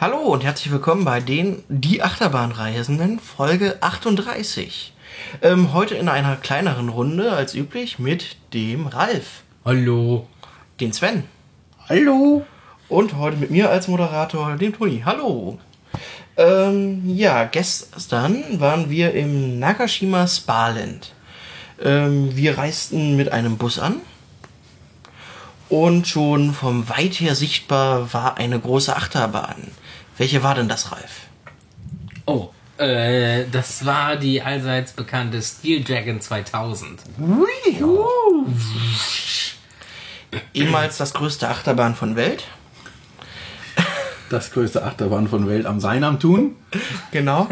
Hallo und herzlich willkommen bei den Die Achterbahnreisenden Folge 38. Ähm, heute in einer kleineren Runde als üblich mit dem Ralf, Hallo. den Sven Hallo. und heute mit mir als Moderator, dem Toni. Hallo. Ähm, ja, gestern waren wir im Nakashima Sparland. Ähm, wir reisten mit einem Bus an und schon vom weit her sichtbar war eine große Achterbahn. Welche war denn das, Ralf? Oh, äh, das war die allseits bekannte Steel Dragon 2000. Ehemals das größte Achterbahn von Welt. Das größte Achterbahn von Welt am Sein am Tun. Genau.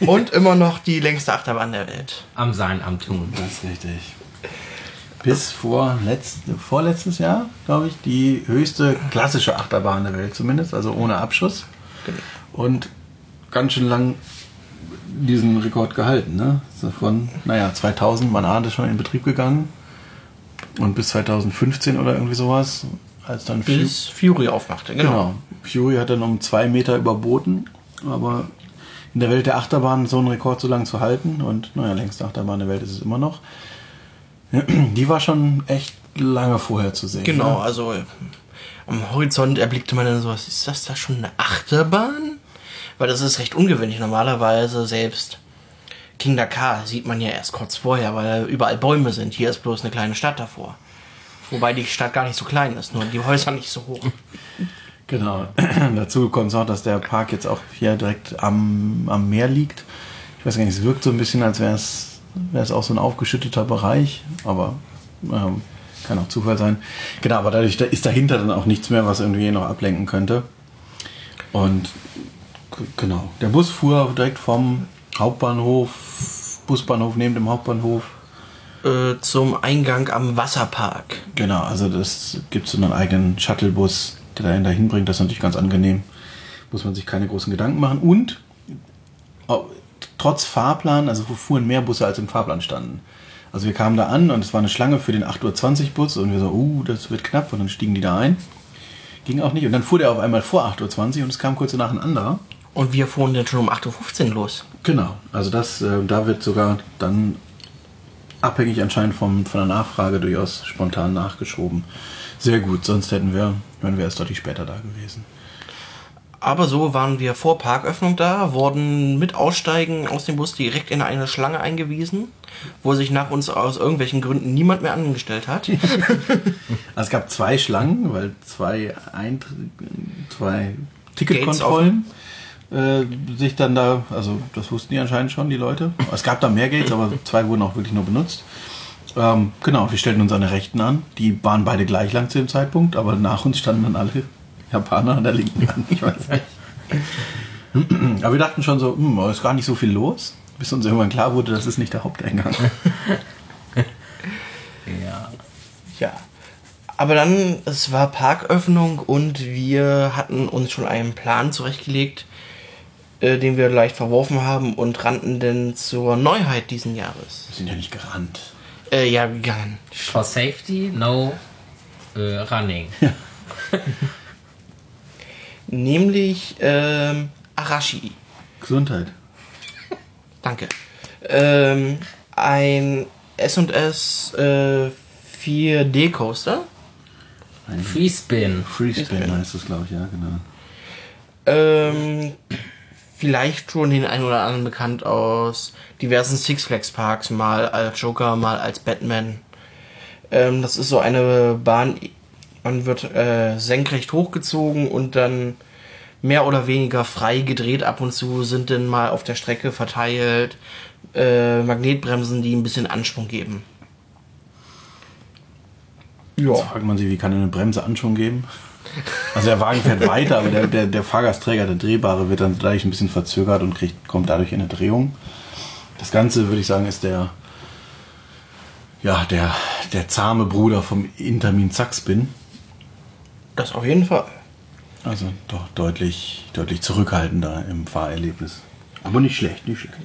Und immer noch die längste Achterbahn der Welt. Am Sein am Tun. Das ist richtig. Bis vor letzt, vorletztes Jahr, glaube ich, die höchste klassische Achterbahn der Welt zumindest, also ohne Abschuss. Und ganz schön lang diesen Rekord gehalten. Ne? So von, naja, 2000, man ahnt es schon in Betrieb gegangen. Und bis 2015 oder irgendwie sowas, als dann Fu- Bis Fury aufmachte, genau. Genau. Fury hat dann um zwei Meter überboten, aber in der Welt der Achterbahn so einen Rekord so lang zu halten und naja, längste Achterbahn der Welt ist es immer noch. Die war schon echt lange vorher zu sehen. Genau, Ne? also am Horizont erblickte man dann sowas, ist das da schon eine Achterbahn? Weil das ist recht ungewöhnlich. Normalerweise selbst King Dakar sieht man ja erst kurz vorher, weil überall Bäume sind. Hier ist bloß eine kleine Stadt davor. Wobei die Stadt gar nicht so klein ist, nur die Häuser nicht so hoch. Genau. Dazu kommt noch, dass der Park jetzt auch hier direkt am, am Meer liegt. Ich weiß gar nicht, es wirkt so ein bisschen, als wäre es wäre es auch so ein aufgeschütteter Bereich, aber ähm, kann auch Zufall sein. Genau, aber dadurch da ist dahinter dann auch nichts mehr, was irgendwie noch ablenken könnte. Und genau, der Bus fuhr direkt vom Hauptbahnhof, Busbahnhof neben dem Hauptbahnhof. Äh, zum Eingang am Wasserpark. Genau, also das gibt so einen eigenen Shuttlebus, der dahin dahin bringt. Das ist natürlich ganz angenehm. Muss man sich keine großen Gedanken machen. Und trotz Fahrplan, also fuhren mehr Busse als im Fahrplan standen. Also wir kamen da an und es war eine Schlange für den 8.20 Uhr Bus und wir so, uh, das wird knapp und dann stiegen die da ein. Ging auch nicht. Und dann fuhr der auf einmal vor 8.20 Uhr und es kam kurz danach ein anderer. Und wir fuhren dann schon um 8.15 Uhr los. Genau, also das, äh, da wird sogar dann abhängig anscheinend vom, von der Nachfrage durchaus spontan nachgeschoben. Sehr gut, sonst hätten wir, wären wir erst deutlich später da gewesen. Aber so waren wir vor Parköffnung da, wurden mit Aussteigen aus dem Bus direkt in eine Schlange eingewiesen, wo sich nach uns aus irgendwelchen Gründen niemand mehr angestellt hat. Also es gab zwei Schlangen, weil zwei, Eintr zwei Ticketkontrollen äh, sich dann da, also das wussten die anscheinend schon, die Leute. Es gab da mehr Gates, aber zwei wurden auch wirklich nur benutzt. Ähm, genau, wir stellten uns an der Rechten an. Die waren beide gleich lang zu dem Zeitpunkt, aber nach uns standen dann alle Japaner an der linken an. Ich weiß nicht. Aber wir dachten schon so, hm, ist gar nicht so viel los, bis uns irgendwann klar wurde, das ist nicht der Haupteingang. Ja. Ja. Aber dann, es war Parköffnung und wir hatten uns schon einen Plan zurechtgelegt, äh, den wir leicht verworfen haben und rannten dann zur Neuheit diesen Jahres. Wir sind ja nicht gerannt. Äh, ja, gegangen. For safety, no äh, running. Nämlich ähm, Arashi. Gesundheit. Danke. Ähm, ein S&S äh, 4D Coaster. Free Spin. Freespin heißt das, glaube ich, ja, genau. Ähm, vielleicht schon den einen oder anderen bekannt aus diversen Six Flags Parks, mal als Joker, mal als Batman. Ähm, das ist so eine Bahn, man wird äh, senkrecht hochgezogen und dann mehr oder weniger frei gedreht. Ab und zu sind dann mal auf der Strecke verteilt äh, Magnetbremsen, die ein bisschen Anschwung geben. Ja. Jetzt fragt man sich, wie kann eine Bremse Anschwung geben? Also der Wagen fährt weiter, aber der, der, der Fahrgastträger, der Drehbare, wird dann gleich ein bisschen verzögert und kriegt, kommt dadurch in eine Drehung. Das Ganze, würde ich sagen, ist der, ja, der, der zahme Bruder vom Intermin Zackspin. Das auf jeden Fall. Also doch deutlich, deutlich zurückhaltender im Fahrerlebnis. Aber nicht schlecht, nicht schlecht.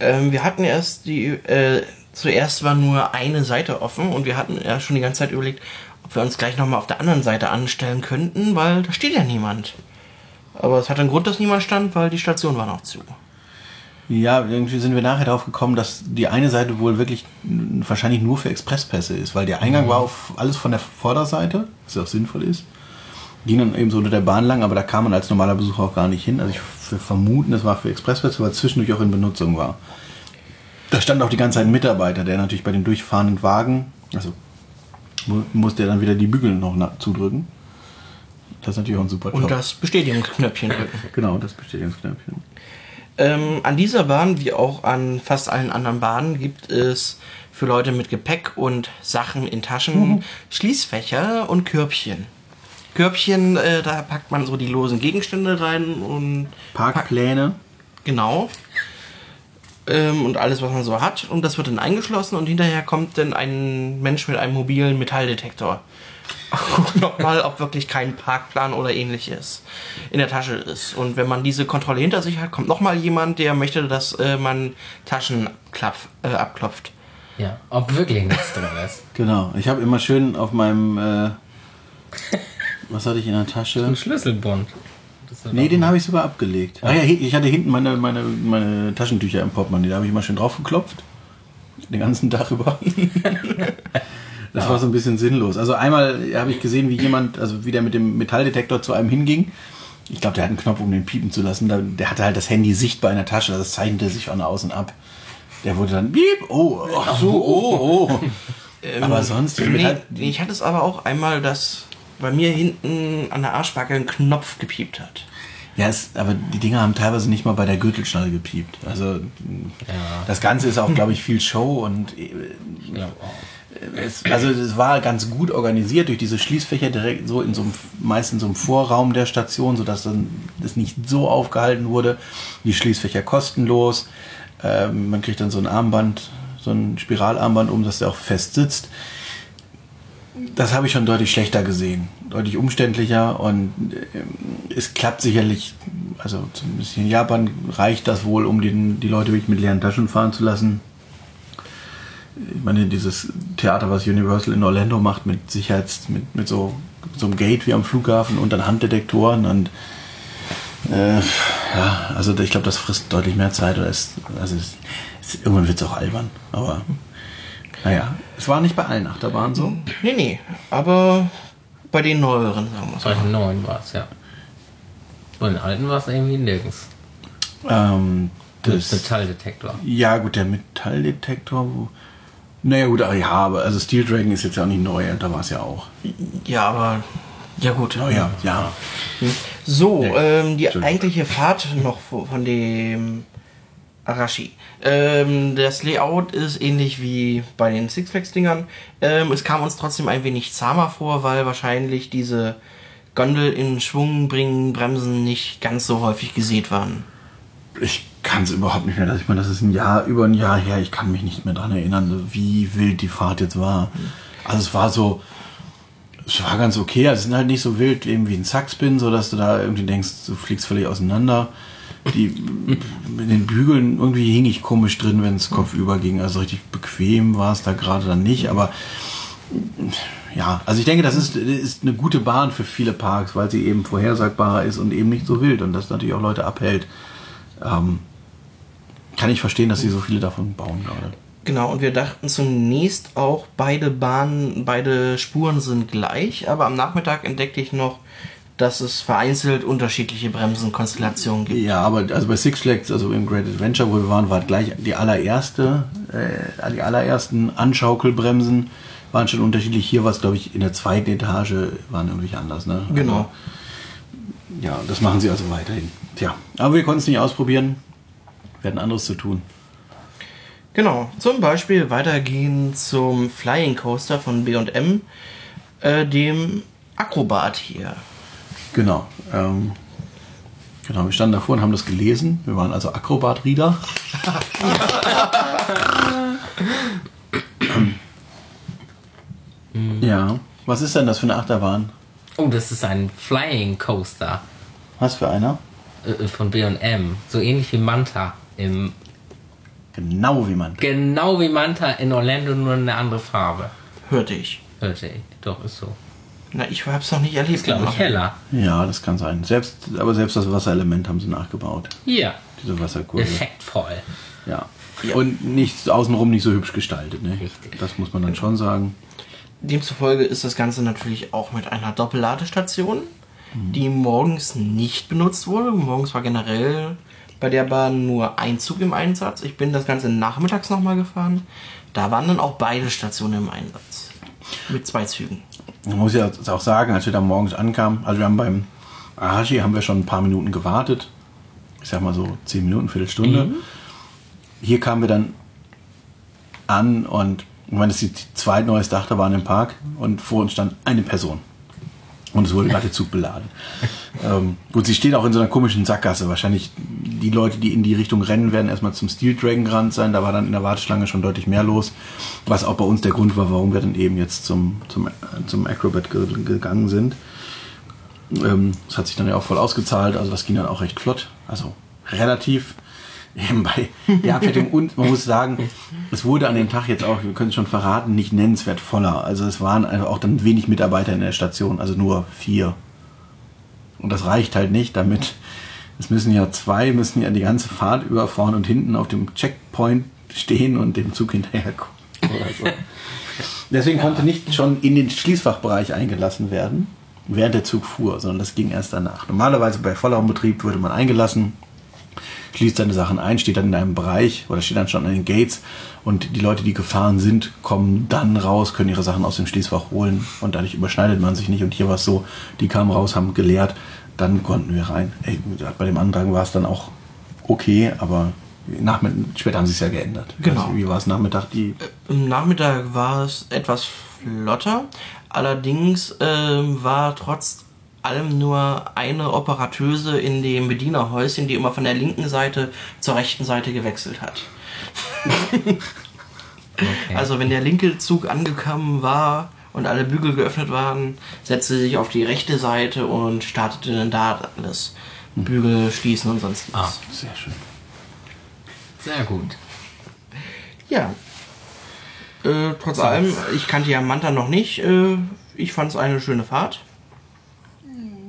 Ähm, wir hatten erst die, äh, zuerst war nur eine Seite offen und wir hatten ja schon die ganze Zeit überlegt, ob wir uns gleich nochmal auf der anderen Seite anstellen könnten, weil da steht ja niemand. Aber es hat einen Grund, dass niemand stand, weil die Station war noch zu. Ja, irgendwie sind wir nachher darauf gekommen, dass die eine Seite wohl wirklich wahrscheinlich nur für Expresspässe ist, weil der Eingang war auf alles von der Vorderseite, was ja auch sinnvoll ist. Ging dann eben so unter der Bahn lang, aber da kam man als normaler Besucher auch gar nicht hin. Also ich vermuten, es war für Expresspässe, weil es zwischendurch auch in Benutzung war. Da stand auch die ganze Zeit ein Mitarbeiter, der natürlich bei dem durchfahrenden Wagen, also mu- musste er dann wieder die Bügel noch zudrücken. Das ist natürlich auch ein super Job. Und das Bestätigungsknöpfchen drücken. genau, das Bestätigungsknöpfchen. Ähm, an dieser Bahn, wie auch an fast allen anderen Bahnen, gibt es für Leute mit Gepäck und Sachen in Taschen Schließfächer und Körbchen. Körbchen, äh, da packt man so die losen Gegenstände rein und Parkpläne. genau. Ähm, und alles, was man so hat. Und das wird dann eingeschlossen und hinterher kommt dann ein Mensch mit einem mobilen Metalldetektor. Guckt nochmal, ob wirklich kein Parkplan oder ähnliches in der Tasche ist. Und wenn man diese Kontrolle hinter sich hat, kommt nochmal jemand, der möchte, dass äh, man Taschen klapp, äh, abklopft. Ja, ob wirklich nichts drin ist. Genau. Ich habe immer schön auf meinem, äh, was hatte ich in der Tasche? Ein Schlüsselbund. Nee, den habe ich sogar abgelegt. Ah ja, ich hatte hinten meine, meine, meine Taschentücher im Portemonnaie. Da habe ich immer schön drauf geklopft. Den ganzen Tag über. Das war so ein bisschen sinnlos. Also einmal habe ich gesehen, wie jemand, also wie der mit dem Metalldetektor zu einem hinging. Ich glaube, der hat einen Knopf, um den piepen zu lassen. Der hatte halt das Handy sichtbar in der Tasche. Das zeichnete sich von außen ab. Der wurde dann piep, oh, ach so, oh, oh. Aber sonst, die Nee, ich hatte es aber auch einmal, dass bei mir hinten an der Arschbacke ein Knopf gepiept hat. Ja, es, aber die Dinger haben teilweise nicht mal bei der Gürtelschnalle gepiept. Also das Ganze ist auch, glaube ich, viel Show und äh, Ich glaub. Es, also es war ganz gut organisiert durch diese Schließfächer direkt so in so einem meist so einem Vorraum der Station, sodass dann das nicht so aufgehalten wurde. Die Schließfächer kostenlos. Ähm, man kriegt dann so ein Armband, so ein Spiralarmband um, dass der auch fest sitzt. Das habe ich schon deutlich schlechter gesehen, deutlich umständlicher und ähm, es klappt sicherlich, also zumindest in Japan reicht das wohl, um den, die Leute wirklich mit leeren Taschen fahren zu lassen. Ich meine, dieses Theater, was Universal in Orlando macht, mit Sicherheits, mit, mit so, so einem Gate wie am Flughafen und dann Handdetektoren und äh, ja, also ich glaube, das frisst deutlich mehr Zeit oder ist, also es, es, irgendwann wird es auch albern, aber naja, es war nicht bei allen Achterbahnen so. Nee, nee, aber bei den neueren, sagen wir es Bei den neuen war es, ja. Bei den alten war es irgendwie nirgends. Ähm, das, Metalldetektor. ja, gut, der Metalldetektor, wo, naja, gut, aber ja, aber also Steel Dragon ist jetzt ja auch nicht neu, da war es ja auch. Ja, aber. Ja, gut. Oh ja, ja. So, Nee, ähm, die eigentliche Fahrt noch vo- von dem Arashi. Ähm, das Layout ist ähnlich wie bei den Six Flags Dingern. Ähm, es kam uns trotzdem ein wenig zahmer vor, weil wahrscheinlich diese Gondel in Schwung bringen, Bremsen nicht ganz so häufig gesät waren. Ich kann es überhaupt nicht mehr. dass Ich meine, das ist ein Jahr, über ein Jahr her. Ich kann mich nicht mehr dran erinnern, wie wild die Fahrt jetzt war. Also es war so, es war ganz okay. Also es sind halt nicht so wild eben wie ein Sackspin, so dass du da irgendwie denkst, du fliegst völlig auseinander. Die mit den Bügeln irgendwie hing ich komisch drin, wenn es kopfüber ging. Also richtig bequem war es da gerade dann nicht. Aber ja, also ich denke, das ist, ist eine gute Bahn für viele Parks, weil sie eben vorhersagbarer ist und eben nicht so wild und das natürlich auch Leute abhält. Ähm, kann ich verstehen, dass sie so viele davon bauen gerade. Genau, und wir dachten zunächst auch, beide Bahnen, beide Spuren sind gleich, aber am Nachmittag entdeckte ich noch, dass es vereinzelt unterschiedliche Bremsenkonstellationen gibt. Ja, aber also bei Six Flags, also im Great Adventure, wo wir waren, war gleich die allererste, äh, die allerersten Anschaukelbremsen waren schon unterschiedlich. Hier war es, glaube ich, in der zweiten Etage waren irgendwie anders. Ne? Genau. Aber, ja, das machen sie also weiterhin. Tja, aber wir konnten es nicht ausprobieren. Wir hatten anderes zu tun. Genau, zum Beispiel weitergehen zum Flying Coaster von B&M, äh, dem Acrobat hier. Genau. Ähm, genau, wir standen davor und haben das gelesen. Wir waren also Acrobat-Reader. ja. Was ist denn das für eine Achterbahn? Oh, das ist ein Flying Coaster Was für einer? äh, von B&M. So ähnlich wie Manta. Im, Genau wie man. genau wie Manta in Orlando, nur eine andere Farbe. Hörte ich. Hörte ich. Doch, ist so. Na, ich hab's noch nicht erlebt. Glaube ich heller. Ja, das kann sein. Selbst, aber selbst das Wasserelement haben sie nachgebaut. Ja. Diese Wasserkurve. Effektvoll. Ja. Ja. Und nicht außenrum nicht so hübsch gestaltet. Ne? Richtig. Das muss man dann schon sagen. Demzufolge ist das Ganze natürlich auch mit einer Doppelladestation, die morgens nicht benutzt wurde. Morgens war generell bei der Bahn nur ein Zug im Einsatz. Ich bin das Ganze nachmittags nochmal gefahren. Da waren dann auch beide Stationen im Einsatz. Mit zwei Zügen. Man muss ja auch sagen, als wir da morgens ankamen, also wir haben beim Arashi haben wir schon ein paar Minuten gewartet. Ich sag mal so 10 Minuten, Viertelstunde. Hier kamen wir dann an und ich meine, das ist die zweitneueste Achterbahn im Park und vor uns stand eine Person. Und es wurde gerade Zug beladen. ähm, gut, sie steht auch in so einer komischen Sackgasse. Wahrscheinlich die Leute, die in die Richtung rennen, werden erstmal zum Steel Dragon gerannt sein. Da war dann in der Warteschlange schon deutlich mehr los. Was auch bei uns der Grund war, warum wir dann eben jetzt zum, zum, zum Acrobat ge gegangen sind. Ähm, das hat sich dann ja auch voll ausgezahlt. Also das ging dann auch recht flott. Also relativ eben bei der Abfertigung. Und man muss sagen, es wurde an dem Tag jetzt auch, wir können es schon verraten, nicht nennenswert voller. Also es waren einfach auch dann wenig Mitarbeiter in der Station, also nur vier. Und das reicht halt nicht, damit es müssen ja zwei, müssen ja die ganze Fahrt über vorne und hinten auf dem Checkpoint stehen und dem Zug hinterherkommen. So. Deswegen konnte nicht schon in den Schließfachbereich eingelassen werden, während der Zug fuhr, sondern das ging erst danach. Normalerweise bei Volllaufbetrieb würde man eingelassen, schließt seine Sachen ein, steht dann in einem Bereich oder steht dann schon an den Gates und die Leute, die gefahren sind, kommen dann raus, können ihre Sachen aus dem Schließfach holen und dadurch überschneidet man sich nicht. Und hier war es so, die kamen raus, haben geleert, dann konnten wir rein. Ey, bei dem Antrag war es dann auch okay, aber Nachmittag, später haben sie es ja geändert. Genau. Also, wie war es Nachmittag? Die Im Nachmittag war es etwas flotter. Allerdings ähm, war trotz allem nur eine Operateuse in dem Bedienerhäuschen, die immer von der linken Seite zur rechten Seite gewechselt hat. Okay. Also wenn der linke Zug angekommen war und alle Bügel geöffnet waren, setzte sie sich auf die rechte Seite und startete dann da alles. Bügel schließen und sonst was. Ah. sehr schön. Sehr gut. Ja. Äh, trotz allem, ich kannte ja Manta noch nicht. Äh, ich fand es eine schöne Fahrt.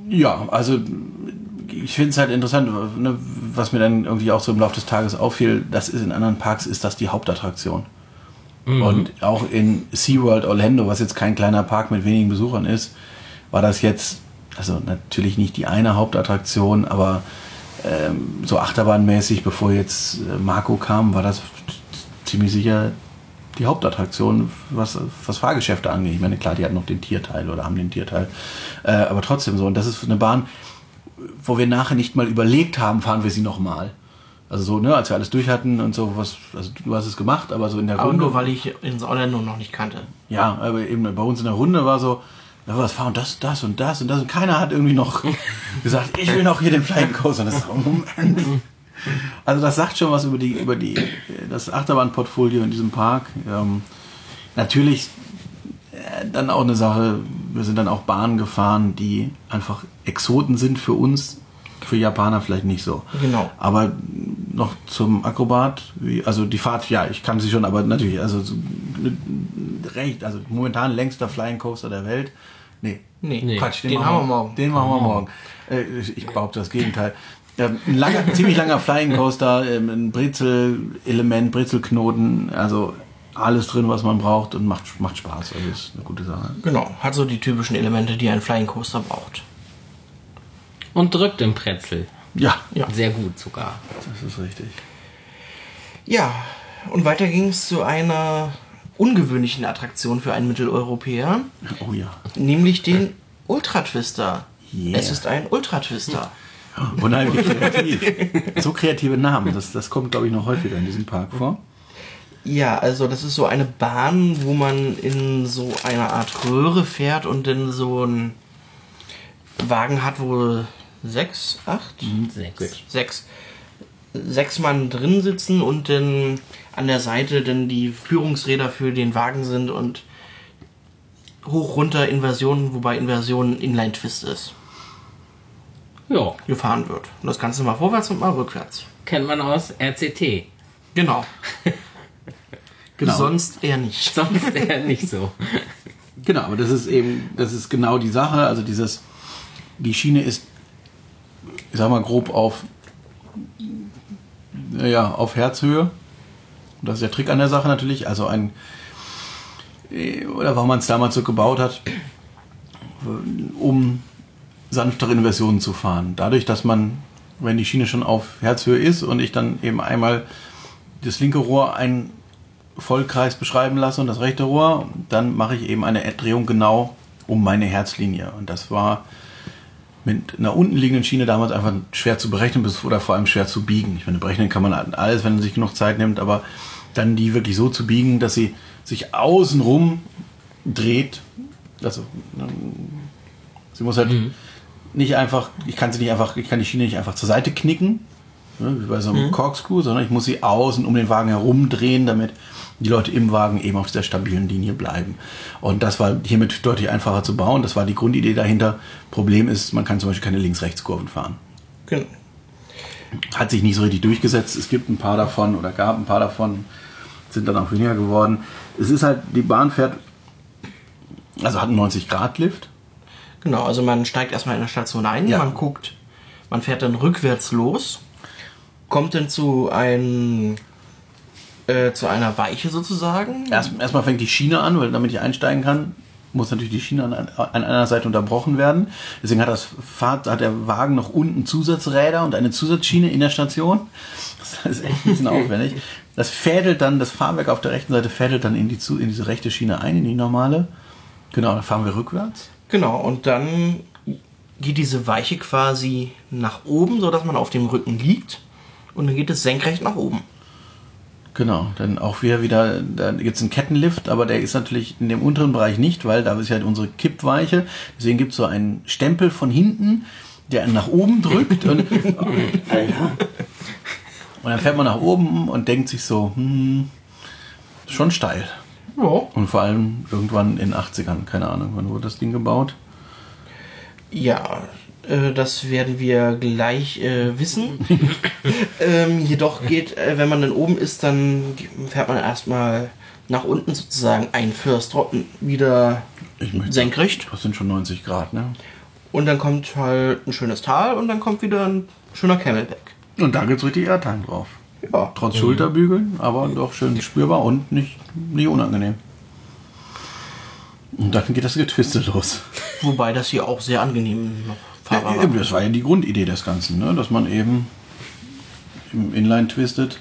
Ja, also ich finde es halt interessant, ne, was mir dann irgendwie auch so im Laufe des Tages auffiel, das ist in anderen Parks ist das die Hauptattraktion. Und auch in SeaWorld Orlando, was jetzt kein kleiner Park mit wenigen Besuchern ist, war das jetzt, also natürlich nicht die eine Hauptattraktion, aber ähm, so achterbahnmäßig, bevor jetzt äh, Marco kam, war das ziemlich sicher die Hauptattraktion, was, was Fahrgeschäfte angeht. Ich meine, klar, die hatten noch den Tierteil oder haben den Tierteil. Äh, aber trotzdem so. Und das ist eine Bahn, wo wir nachher nicht mal überlegt haben, fahren wir sie nochmal. Also so, ne, als wir alles durch hatten und so, was, also du hast es gemacht, aber so in der Aber Runde. nur weil ich ins Orlando noch nicht kannte. Ja, aber eben bei uns in der Runde war so, ja, was fahren das, das und das und das und keiner hat irgendwie noch gesagt, ich will noch hier den Flying Coaster. Und das ist Moment. Also das sagt schon was über die, über die, das Achterbahnportfolio in diesem Park. Ähm, natürlich äh, dann auch eine Sache, wir sind dann auch Bahnen gefahren, die einfach Exoten sind für uns, für Japaner vielleicht nicht so. Genau. Aber noch zum Akrobat, wie, also die Fahrt, ja, ich kann sie schon, aber natürlich, also so, recht, also momentan längster Flying Coaster der Welt. Nee, Nee, Nee. Quatsch, den haben wir morgen. Den machen wir morgen. Äh, ich ich behaupte das Gegenteil. Ähm, ein langer, ziemlich langer Flying Coaster, ähm, ein Brezel-Element, Brezelknoten, also alles drin, was man braucht und macht, macht Spaß. Also ist eine gute Sache. Genau, hat so die typischen Elemente, die ein Flying Coaster braucht. Und drückt im Pretzel. Ja, Ja. Sehr gut sogar. das ist richtig. Ja, und weiter ging es zu einer ungewöhnlichen Attraktion für einen Mitteleuropäer, Oh ja. nämlich den Ultra Twister. Yeah. Es ist ein Ultra Twister. Unheimlich kreativ. so kreative Namen, das, das kommt, glaube ich, noch häufiger in diesem Park vor. Ja, also das ist so eine Bahn, wo man in so einer Art Röhre fährt und dann so einen Wagen hat, wo sechs, acht, Sechs. sechs, sechs Mann drin sitzen und dann an der Seite dann die Führungsräder für den Wagen sind und hoch runter Inversion, wobei Inversion Inline Twist ist, Ja, gefahren wird. Und das Ganze mal vorwärts und mal rückwärts. kennt man aus RCT. Genau. Genau. Sonst eher nicht. Sonst eher nicht so. Genau, aber das ist eben, das ist genau die Sache. Also dieses, die Schiene ist, ich sag mal grob auf, ja, auf Herzhöhe. Und das ist der Trick an der Sache natürlich. Also ein, oder warum man es damals so gebaut hat, um sanftere Inversionen zu fahren. Dadurch, dass man, wenn die Schiene schon auf Herzhöhe ist und ich dann eben einmal das linke Rohr einen Vollkreis beschreiben lasse und das rechte Rohr, dann mache ich eben eine Drehung genau um meine Herzlinie. Und das war mit einer unten liegenden Schiene damals einfach schwer zu berechnen oder vor allem schwer zu biegen. Ich meine, berechnen kann man alles, wenn man sich genug Zeit nimmt, aber dann die wirklich so zu biegen, dass sie sich außenrum dreht. Also, sie muss halt mhm. Nicht einfach, ich kann sie nicht einfach, ich kann die Schiene nicht einfach zur Seite knicken, ne, wie bei so einem mhm. Corkscrew, sondern ich muss sie außen um den Wagen herum drehen, damit die Leute im Wagen eben auf der stabilen Linie bleiben. Und das war hiermit deutlich einfacher zu bauen. Das war die Grundidee dahinter. Problem ist, man kann zum Beispiel keine Links-Rechts-Kurven fahren. Genau. Hat sich nicht so richtig durchgesetzt. Es gibt ein paar davon oder gab ein paar davon, sind dann auch weniger geworden. Es ist halt, die Bahn fährt, also hat einen 90-Grad-Lift. Genau, also man steigt erstmal in der Station ein, ja. man guckt, man fährt dann rückwärts los, kommt dann zu einem äh, zu einer Weiche sozusagen. Erst, erstmal fängt die Schiene an, weil damit ich einsteigen kann, muss natürlich die Schiene an, an einer Seite unterbrochen werden. Deswegen hat das Fahrt, hat der Wagen noch unten Zusatzräder und eine Zusatzschiene in der Station. Das ist echt ein bisschen aufwendig. Das fädelt dann, das Fahrwerk auf der rechten Seite fädelt dann in, die, in diese rechte Schiene ein, in die normale. Genau, dann fahren wir rückwärts. Genau, und dann geht diese Weiche quasi nach oben, sodass man auf dem Rücken liegt. Und dann geht es senkrecht nach oben. Genau, dann auch wieder wieder, da gibt es einen Kettenlift, aber der ist natürlich in dem unteren Bereich nicht, weil da ist ja unsere Kippweiche. Deswegen gibt es so einen Stempel von hinten, der nach oben drückt und, und dann fährt man nach oben und denkt sich so, hm, schon steil. Ja. Und vor allem irgendwann in den 80ern, keine Ahnung, wann wurde das Ding gebaut? Ja, äh, das werden wir gleich äh, wissen. ähm, jedoch geht, äh, wenn man dann oben ist, dann fährt man erstmal nach unten sozusagen ein First Drop wieder senkrecht. Das sind schon 90 Grad, ne? Und dann kommt halt ein schönes Tal und dann kommt wieder ein schöner Camelback. Und da gibt's richtig Airtime drauf. Ja. Trotz mhm. Schulterbügeln, aber doch schön spürbar und nicht, nicht unangenehm. Und dann geht das Getwiste los. Wobei das hier auch sehr angenehm noch fahrbar ja, Das war ja die Grundidee des Ganzen, ne? dass man eben im Inline twistet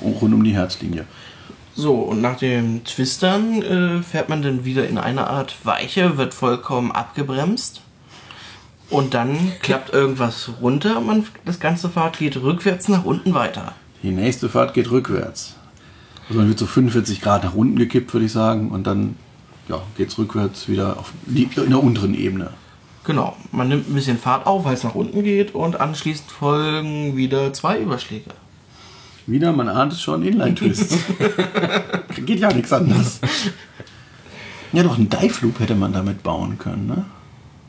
rund um die Herzlinie. So, und nach dem Twistern äh, fährt man dann wieder in eine Art Weiche, wird vollkommen abgebremst. Und dann klappt irgendwas runter und man, das ganze Fahrt geht rückwärts nach unten weiter. Die nächste Fahrt geht rückwärts. Also man wird so 45 Grad nach unten gekippt, würde ich sagen, und dann ja, geht es rückwärts wieder auf die, in der unteren Ebene. Genau, man nimmt ein bisschen Fahrt auf, weil es nach unten geht und anschließend folgen wieder zwei Überschläge. Wieder, man ahnt es schon, Inline-Twist. geht ja nichts anderes. Ja, doch, einen Dive Loop hätte man damit bauen können, ne?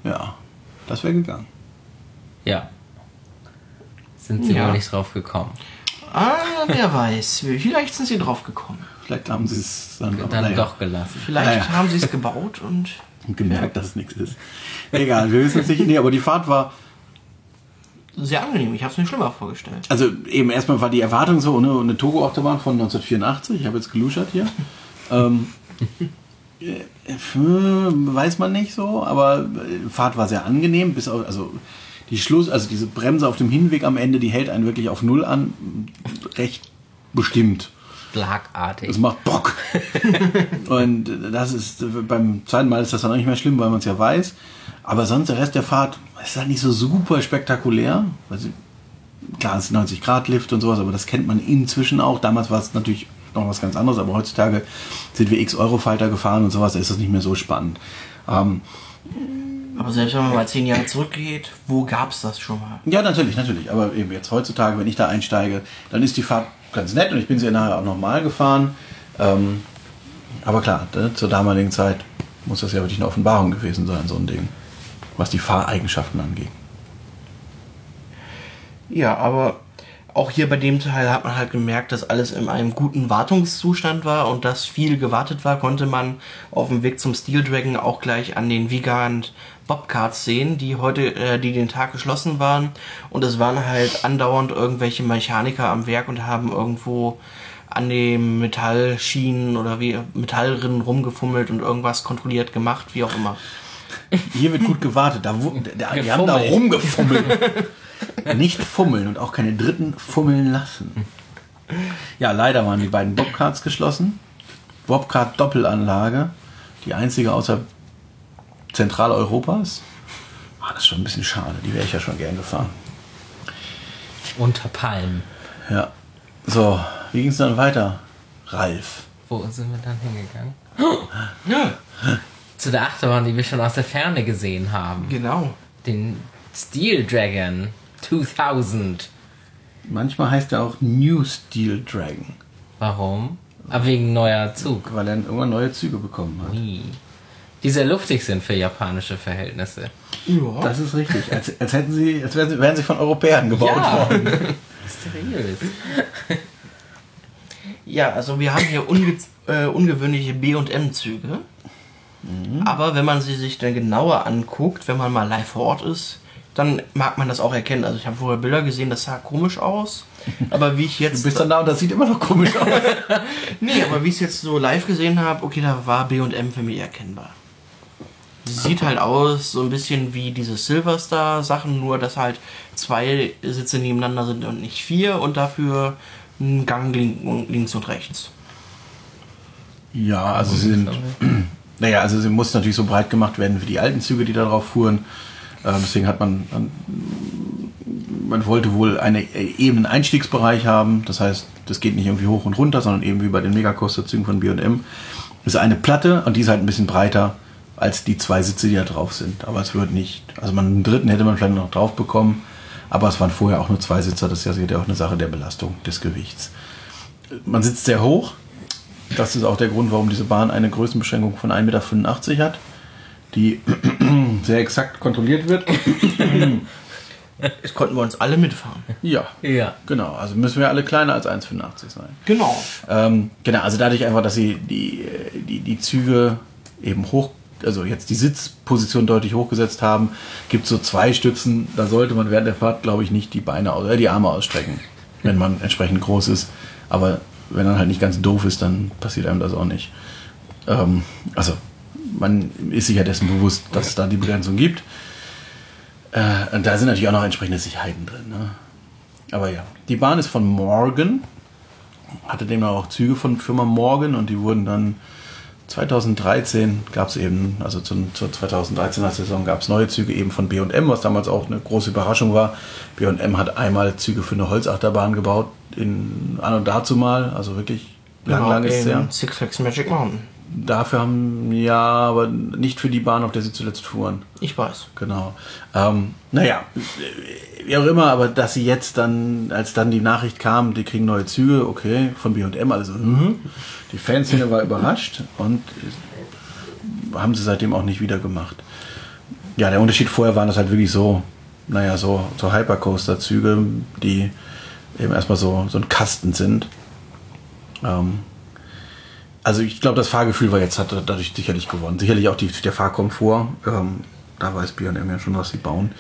Ja, das wäre gegangen. Ja. Sind sie ja. aber nicht drauf gekommen. Ah, wer weiß. Vielleicht sind sie drauf gekommen. Vielleicht haben sie es dann, dann naja. doch gelassen. Vielleicht naja. haben sie es gebaut und und gemerkt, dass es nichts ist. Egal, wir wissen es nicht. Nee, aber die Fahrt war sehr angenehm. Ich habe es mir schlimmer vorgestellt. Also eben erstmal war die Erwartung so, ne, eine Togo-Autobahn von 1984. Ich habe jetzt geluschert hier. ähm, äh, weiß man nicht so, aber die Fahrt war sehr angenehm. Bis auf, also die Schluss, also diese Bremse auf dem Hinweg am Ende, die hält einen wirklich auf Null an. Recht bestimmt schlagartig. Das macht Bock. und das ist, beim zweiten Mal ist das dann auch nicht mehr schlimm, weil man es ja weiß. Aber sonst der Rest der Fahrt ist halt nicht so super spektakulär. Also, klar, es ist 90 Grad Lift und sowas, aber das kennt man inzwischen auch. Damals war es natürlich noch was ganz anderes, aber heutzutage sind wir X Eurofighter gefahren und sowas, da ist das nicht mehr so spannend. Ähm, aber selbst wenn man mal zehn Jahre zurückgeht, wo gab es das schon mal? Ja, natürlich, natürlich. Aber eben jetzt heutzutage, wenn ich da einsteige, dann ist die Fahrt ganz nett und ich bin sie ja nachher auch nochmal gefahren. Ähm, aber klar, ne, zur damaligen Zeit muss das ja wirklich eine Offenbarung gewesen sein, so ein Ding, was die Fahreigenschaften angeht. Ja, aber auch hier bei dem Teil hat man halt gemerkt, dass alles in einem guten Wartungszustand war und dass viel gewartet war, konnte man auf dem Weg zum Steel Dragon auch gleich an den Vigant Bobcards sehen, die heute, äh, die den Tag geschlossen waren. Und es waren halt andauernd irgendwelche Mechaniker am Werk und haben irgendwo an den Metallschienen oder wie Metallrinnen rumgefummelt und irgendwas kontrolliert gemacht, wie auch immer. Hier wird gut gewartet. Da, da, die haben da rumgefummelt. Nicht fummeln und auch keine Dritten fummeln lassen. Ja, leider waren die beiden Bobcards geschlossen. Bobcat Doppelanlage, die einzige außer Zentraleuropas. Ah, das ist schon ein bisschen schade. Die wäre ich ja schon gern gefahren. Unter Palmen. Ja. So, wie ging es dann weiter? Ralf. Wo sind wir dann hingegangen? Zu der Achterbahn, die wir schon aus der Ferne gesehen haben. Genau. Den Steel Dragon 2000. Manchmal heißt er auch New Steel Dragon, Warum? Ah, wegen neuer Zug. weil er irgendwann neue Züge bekommen hat. Wie? Die sehr luftig sind für japanische Verhältnisse. Ja. Das ist richtig. Als, als hätten sie, als wären sie, wären sie von Europäern gebaut worden. Mysteriös. Ja, also wir haben hier unge äh, ungewöhnliche B- und M-Züge. Aber wenn man sie sich dann genauer anguckt, wenn man mal live vor Ort ist, dann mag man das auch erkennen. Also ich habe vorher Bilder gesehen, das sah komisch aus. Aber wie ich jetzt... Du bist dann da und das sieht immer noch komisch aus. nee, aber wie ich es jetzt so live gesehen habe, okay, da war B und M für mich erkennbar. Sie sieht halt aus, so ein bisschen wie diese Silverstar-Sachen, nur dass halt zwei Sitze nebeneinander sind und nicht vier und dafür ein Gang link- links und rechts. Ja, also sie sind. Naja, also sie muss natürlich so breit gemacht werden wie die alten Züge, die da drauf fuhren. Ähm, deswegen hat man, man, wollte wohl einen ebenen Einstiegsbereich haben. Das heißt, das geht nicht irgendwie hoch und runter, sondern eben wie bei den Megacoaster-Zügen von B&M. Das ist eine Platte und die ist halt ein bisschen breiter als die zwei Sitze, die da drauf sind. Aber es wird nicht, also man, einen dritten hätte man vielleicht noch drauf bekommen. Aber es waren vorher auch nur zwei Sitzer. Das ist ja auch eine Sache der Belastung des Gewichts. Man sitzt sehr hoch. Das ist auch der Grund, warum diese Bahn eine Größenbeschränkung von 1,85 Meter hat, die sehr exakt kontrolliert wird. Jetzt konnten wir uns alle mitfahren. Ja, Ja. genau. Also müssen wir alle kleiner als 1,85 sein. Genau. Ähm, genau, also dadurch einfach, dass sie die, die, die Züge eben hoch, also jetzt die Sitzposition deutlich hochgesetzt haben, gibt so zwei Stützen, da sollte man während der Fahrt, glaube ich, nicht die Beine aus, äh, die Arme ausstrecken, wenn man entsprechend groß ist. Aber wenn man halt nicht ganz doof ist, dann passiert einem das auch nicht. Ähm, also man ist sich ja dessen bewusst, dass es da die Begrenzung gibt. Äh, und da sind natürlich auch noch entsprechende Sicherheiten drin. Ne? Aber ja, die Bahn ist von Morgan hatte demnach auch Züge von Firma Morgan und die wurden dann 2013 gab es eben, also zum, zur 2013er Saison gab es neue Züge eben von B&M, was damals auch eine große Überraschung war. B&M hat einmal Züge für eine Holzachterbahn gebaut, in an und dazu mal, also wirklich lang, lang ist es in Six Flags Magic Mountain. Dafür haben, ja, aber nicht für die Bahn, auf der sie zuletzt fuhren. Ich weiß. Genau. Ähm, naja, wie auch immer, aber dass sie jetzt dann, als dann die Nachricht kam, die kriegen neue Züge, okay, von B&M, also mhm. die Fanszene war überrascht und haben sie seitdem auch nicht wieder gemacht. Ja, der Unterschied vorher waren das halt wirklich so, naja, so, so Hypercoaster-Züge, die eben erstmal so, so ein Kasten sind. Ähm, also ich glaube, das Fahrgefühl war jetzt hat dadurch sicherlich gewonnen. Sicherlich auch die, der Fahrkomfort. Ähm, da weiß B&M ja schon, was sie bauen.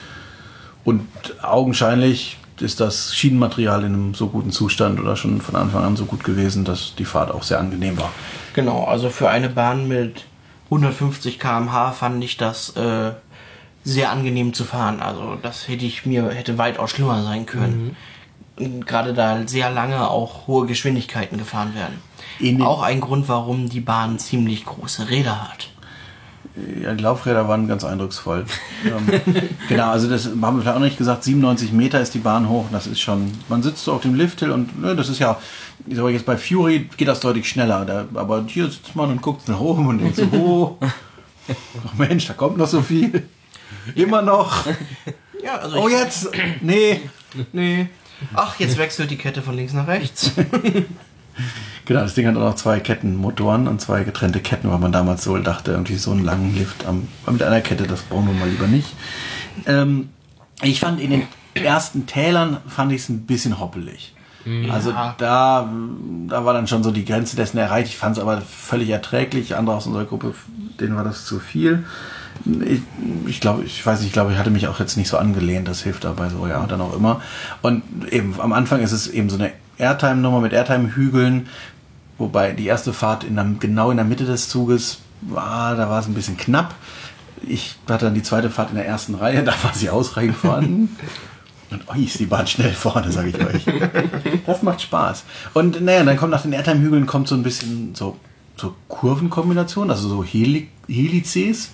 Und augenscheinlich ist das Schienenmaterial in einem so guten Zustand oder schon von Anfang an so gut gewesen, dass die Fahrt auch sehr angenehm war. Genau, also für eine Bahn mit 150 km/h fand ich das äh, sehr angenehm zu fahren. Also das hätte ich mir hätte weitaus schlimmer sein können. Und Gerade da sehr lange auch hohe Geschwindigkeiten gefahren werden. Auch ein Grund, warum die Bahn ziemlich große Räder hat. Ja, die Laufräder waren ganz eindrucksvoll. ähm, genau, also das haben wir vielleicht auch nicht gesagt, 97 Meter ist die Bahn hoch. Das ist schon, man sitzt so auf dem Lifthill und ne, das ist ja, ich sag jetzt bei Fury geht das deutlich schneller. Da, aber hier sitzt man und guckt nach oben und denkt so, oh, ach Mensch, da kommt noch so viel. Immer noch. Ja, also Oh, jetzt. Nee. Nee. Ach, jetzt wechselt die Kette von links nach rechts. Genau, das Ding hat auch noch zwei Kettenmotoren und zwei getrennte Ketten, weil man damals so dachte, irgendwie so einen langen Lift am, mit einer Kette, das brauchen wir mal lieber nicht. Ähm, ich fand in den ersten Tälern fand ich es ein bisschen hoppelig. Also da, da war dann schon so die Grenze dessen erreicht. Ich fand es aber völlig erträglich. Andere aus unserer Gruppe, denen war das zu viel. Ich, ich glaube, ich weiß nicht, ich glaube, ich hatte mich auch jetzt nicht so angelehnt. Das hilft dabei so, ja, dann auch immer. Und eben am Anfang ist es eben so eine Airtime-Nummer mit Airtime-Hügeln. Wobei die erste Fahrt in der, genau in der Mitte des Zuges war, da war es ein bisschen knapp. Ich hatte dann die zweite Fahrt in der ersten Reihe, da war sie ausreichend vorhanden. Und oh, ist die Bahn schnell vorne, sage ich euch. Das macht Spaß. Und naja, dann kommt nach den Erdheim-Hügeln kommt so ein bisschen so, so Kurvenkombination, also so Heli Helices.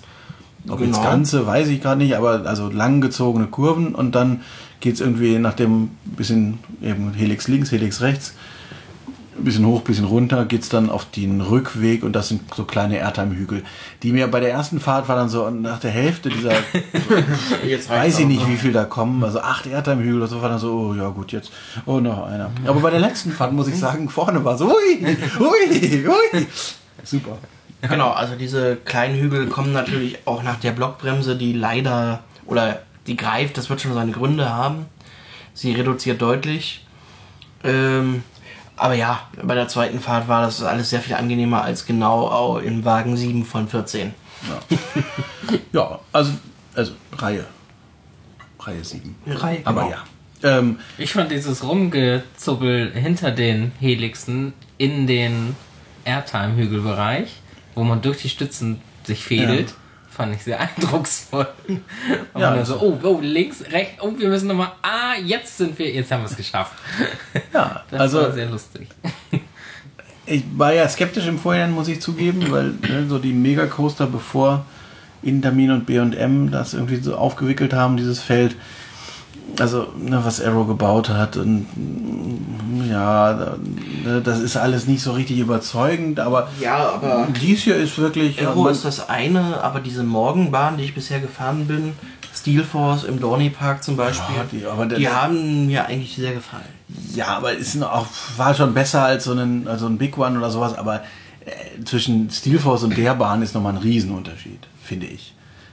Ob genau. jetzt ganze, weiß ich gerade nicht, aber also langgezogene Kurven und dann geht es irgendwie nach dem bisschen eben Helix links, Helix rechts, ein bisschen hoch, ein bisschen runter, geht es dann auf den Rückweg und das sind so kleine Airtime-Hügel, die mir bei der ersten Fahrt war dann so nach der Hälfte dieser, weiß ich nicht, wie viel da kommen, also acht Airtime-Hügel oder so, war dann so, oh ja gut, jetzt, oh noch einer. Aber bei der letzten Fahrt muss ich sagen, vorne war so, ui, ui, ui, super. Genau, also diese kleinen Hügel kommen natürlich auch nach der Blockbremse, die leider, oder die greift, das wird schon seine Gründe haben. Sie reduziert deutlich. Ähm, aber ja, bei der zweiten Fahrt war das alles sehr viel angenehmer als genau im Wagen 7 von 14. Ja, ja also, also Reihe. Reihe 7. Reihe, genau. Aber ja. Ähm, ich fand dieses Rumgezubbel hinter den Helixen in den Airtime-Hügelbereich, wo man durch die Stützen sich fädelt. Ja fand ich sehr eindrucksvoll. Und ja, dann so, oh, oh, links, rechts, oh, wir müssen nochmal, ah, jetzt sind wir, jetzt haben wir es geschafft. Ja, das also, war sehr lustig. Ich war ja skeptisch im Vorhinein, muss ich zugeben, weil ne, so die Megacoaster, bevor Intamin und B&M das irgendwie so aufgewickelt haben, dieses Feld, also ne, was Arrow gebaut hat und ja, ne, das ist alles nicht so richtig überzeugend, aber, ja, aber dies hier ist wirklich. Arrow ist das eine, aber diese Morgenbahn, die ich bisher gefahren bin, Steel Force im Dorney Park zum Beispiel, ja, die, die haben mir eigentlich sehr gefallen. Ja, aber es auch, war schon besser als so ein, also ein Big One oder sowas, aber äh, zwischen Steel Force und der Bahn ist nochmal ein Riesenunterschied, finde ich.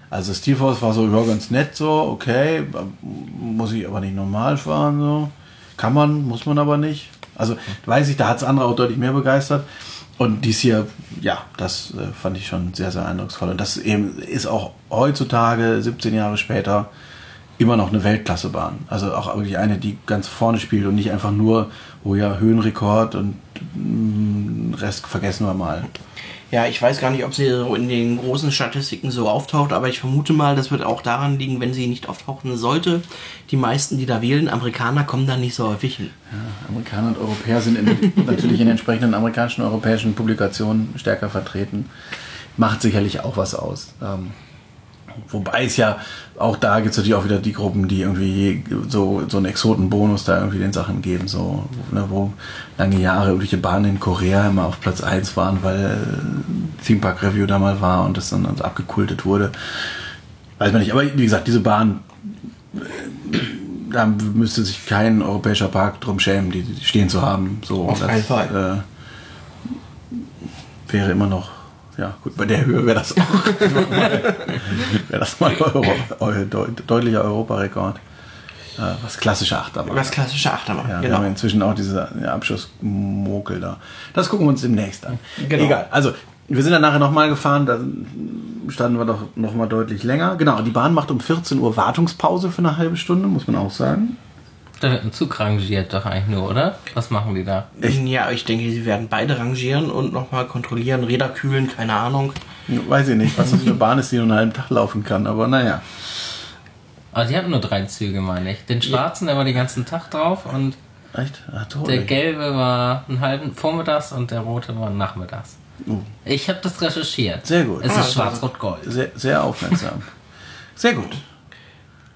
Also Steel Force war so ja, ganz nett so, okay, muss ich aber nicht normal fahren so. Kann man, muss man aber nicht. Also weiß ich, da hat es andere auch deutlich mehr begeistert. Und dies hier, ja, das äh, fand ich schon sehr, sehr eindrucksvoll. Und das eben ist auch heutzutage, 17 Jahre später, immer noch eine Weltklassebahn. Also auch wirklich eine, die ganz vorne spielt und nicht einfach nur, oh ja, Höhenrekord und mm, Rest vergessen wir mal. Ja, ich weiß gar nicht, ob sie in den großen Statistiken so auftaucht, aber ich vermute mal, das wird auch daran liegen, wenn sie nicht auftauchen sollte. Die meisten, die da wählen, Amerikaner, kommen da nicht so häufig hin. Ja, Amerikaner und Europäer sind in, natürlich in entsprechenden amerikanischen und europäischen Publikationen stärker vertreten. Macht sicherlich auch was aus. Ähm, Wobei es ja auch da gibt es natürlich auch wieder die Gruppen, die irgendwie so, so einen Exotenbonus da irgendwie den Sachen geben, so, ne, wo lange Jahre irgendwelche Bahnen in Korea immer auf Platz 1 waren, weil Theme Park Review da mal war und das dann also abgekultet wurde. Weiß man nicht, aber wie gesagt, diese Bahn, da müsste sich kein europäischer Park drum schämen, die, die stehen zu haben. So, auf keinen Fall. Äh, wäre immer noch ja, gut, bei der Höhe wäre das auch wäre das mal Euro, deut, deutlicher Europarekord. Äh, was klassische Achterbahn. Was klassische Achterbahn, ja, genau. Wir haben inzwischen auch diese ja, Abschussmokel da. Das gucken wir uns demnächst an. Genau. Egal, also wir sind dann nachher nochmal gefahren, da standen wir doch nochmal deutlich länger. Genau, die Bahn macht um 14 Uhr Wartungspause für eine halbe Stunde, muss man auch sagen. Da wird ein Zug rangiert doch eigentlich nur, oder? Was machen die da? Ich, ja, ich denke, sie werden beide rangieren und nochmal kontrollieren, Räder kühlen, keine Ahnung. Weiß ich nicht, was das für eine Bahn ist, die nur einen halben Tag laufen kann, aber naja. Aber die hatten nur drei Züge, meine ich. Den schwarzen, der war den ganzen Tag drauf und Echt? Ach, der gelbe war einen halben Vormittags und der rote war nachmittags. Uh. Ich habe das recherchiert. Sehr gut. Es ah, ist schwarz-rot-gold. Sehr, sehr aufmerksam. sehr gut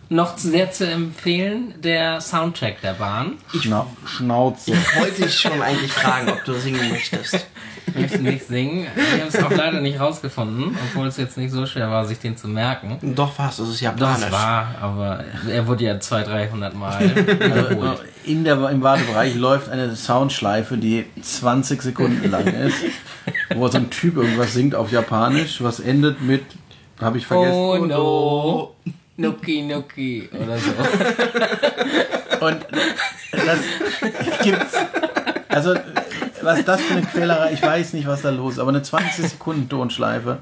noch sehr zu empfehlen, der Soundtrack der Bahn. Schna Schnauze. Ich wollte dich schon eigentlich fragen, ob du singen möchtest. Ich möchte nicht singen. Ich habe es auch leider nicht rausgefunden, obwohl es jetzt nicht so schwer war, sich den zu merken. Doch fast, das ist ja Doch, es war, aber er wurde ja 200, 300 Mal wiederholt. In der, Im Wartebereich läuft eine Soundschleife, die 20 Sekunden lang ist, wo so ein Typ irgendwas singt auf Japanisch, was endet mit, habe ich vergessen. Oh no. Nuki Nuki oder so. Und das gibt's. Also, was das für eine Quälerei, ich weiß nicht, was da los ist, aber eine 20 Sekunden Tonschleife,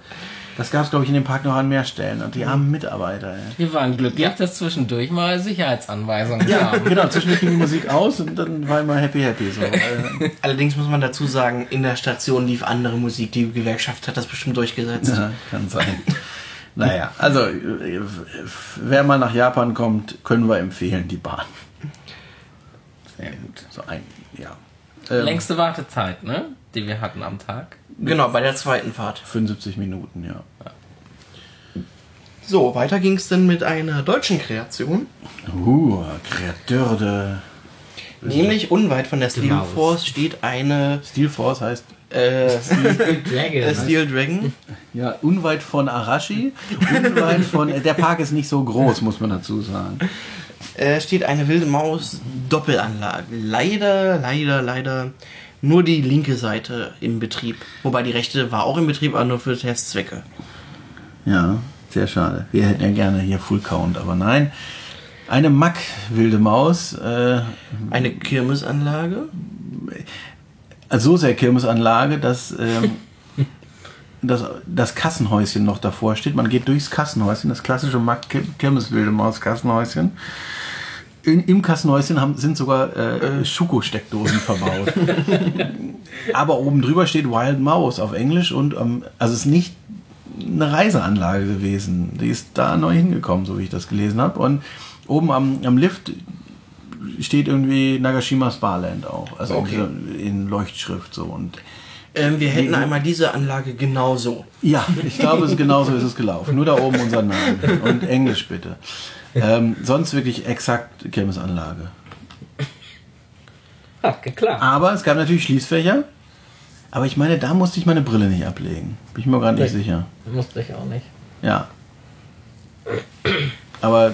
das gab es, glaube ich, in dem Park noch an mehr Stellen. Und die armen Mitarbeiter, ey. Wir waren glücklich, dass zwischendurch mal Sicherheitsanweisungen Ja, kamen. genau, zwischendurch ging die Musik aus und dann war immer happy, happy. So. Allerdings muss man dazu sagen, in der Station lief andere Musik. Die Gewerkschaft hat das bestimmt durchgesetzt. Ja, kann sein. Naja, also äh, wer mal nach Japan kommt, können wir empfehlen, die Bahn. Sehr gut. So ein, ja. Ähm, Längste Wartezeit, ne? Die wir hatten am Tag. Genau, bei der zweiten Fahrt. 75 Minuten, ja. So, weiter ging es dann mit einer deutschen Kreation. Uh, Kreateur de Nämlich unweit von der Steel. Force steht eine Steel Force heißt äh, Dragon. äh, Steel Dragon. ja unweit von Arashi, unweit von der Park ist nicht so groß, muss man dazu sagen. Äh, steht eine wilde Maus Doppelanlage. Leider, leider, leider nur die linke Seite im Betrieb. Wobei die rechte war auch im Betrieb, aber nur für Testzwecke. Ja, sehr schade. Wir hätten ja gerne hier Full Count, aber nein. Eine Mack wilde Maus, äh, Eine Kirmesanlage. Also so sehr Kirmesanlage, dass ähm, das, das Kassenhäuschen noch davor steht. Man geht durchs Kassenhäuschen, das klassische Mack Kirmes wilde Maus Kassenhäuschen. In, Im Kassenhäuschen haben, sind sogar äh, Schuko-Steckdosen verbaut. Aber oben drüber steht Wild Mouse auf Englisch und ähm, also es ist nicht eine Reiseanlage gewesen. Die ist da neu hingekommen, so wie ich das gelesen habe. Und oben am, am Lift steht irgendwie Nagashima Sparland auch. Also Okay. in, in Leuchtschrift so. Und Ähm, wir hätten einmal diese Anlage genauso. ja, ich glaube, es genauso ist es gelaufen. Nur da oben unser Name. Und Englisch bitte. Ähm, sonst wirklich exakt Kirmesanlage. Hat geklappt. Aber es gab natürlich Schließfächer. Aber ich meine, da musste ich meine Brille nicht ablegen. Bin ich mir gerade nicht sicher. Musste ich auch nicht. Ja. Aber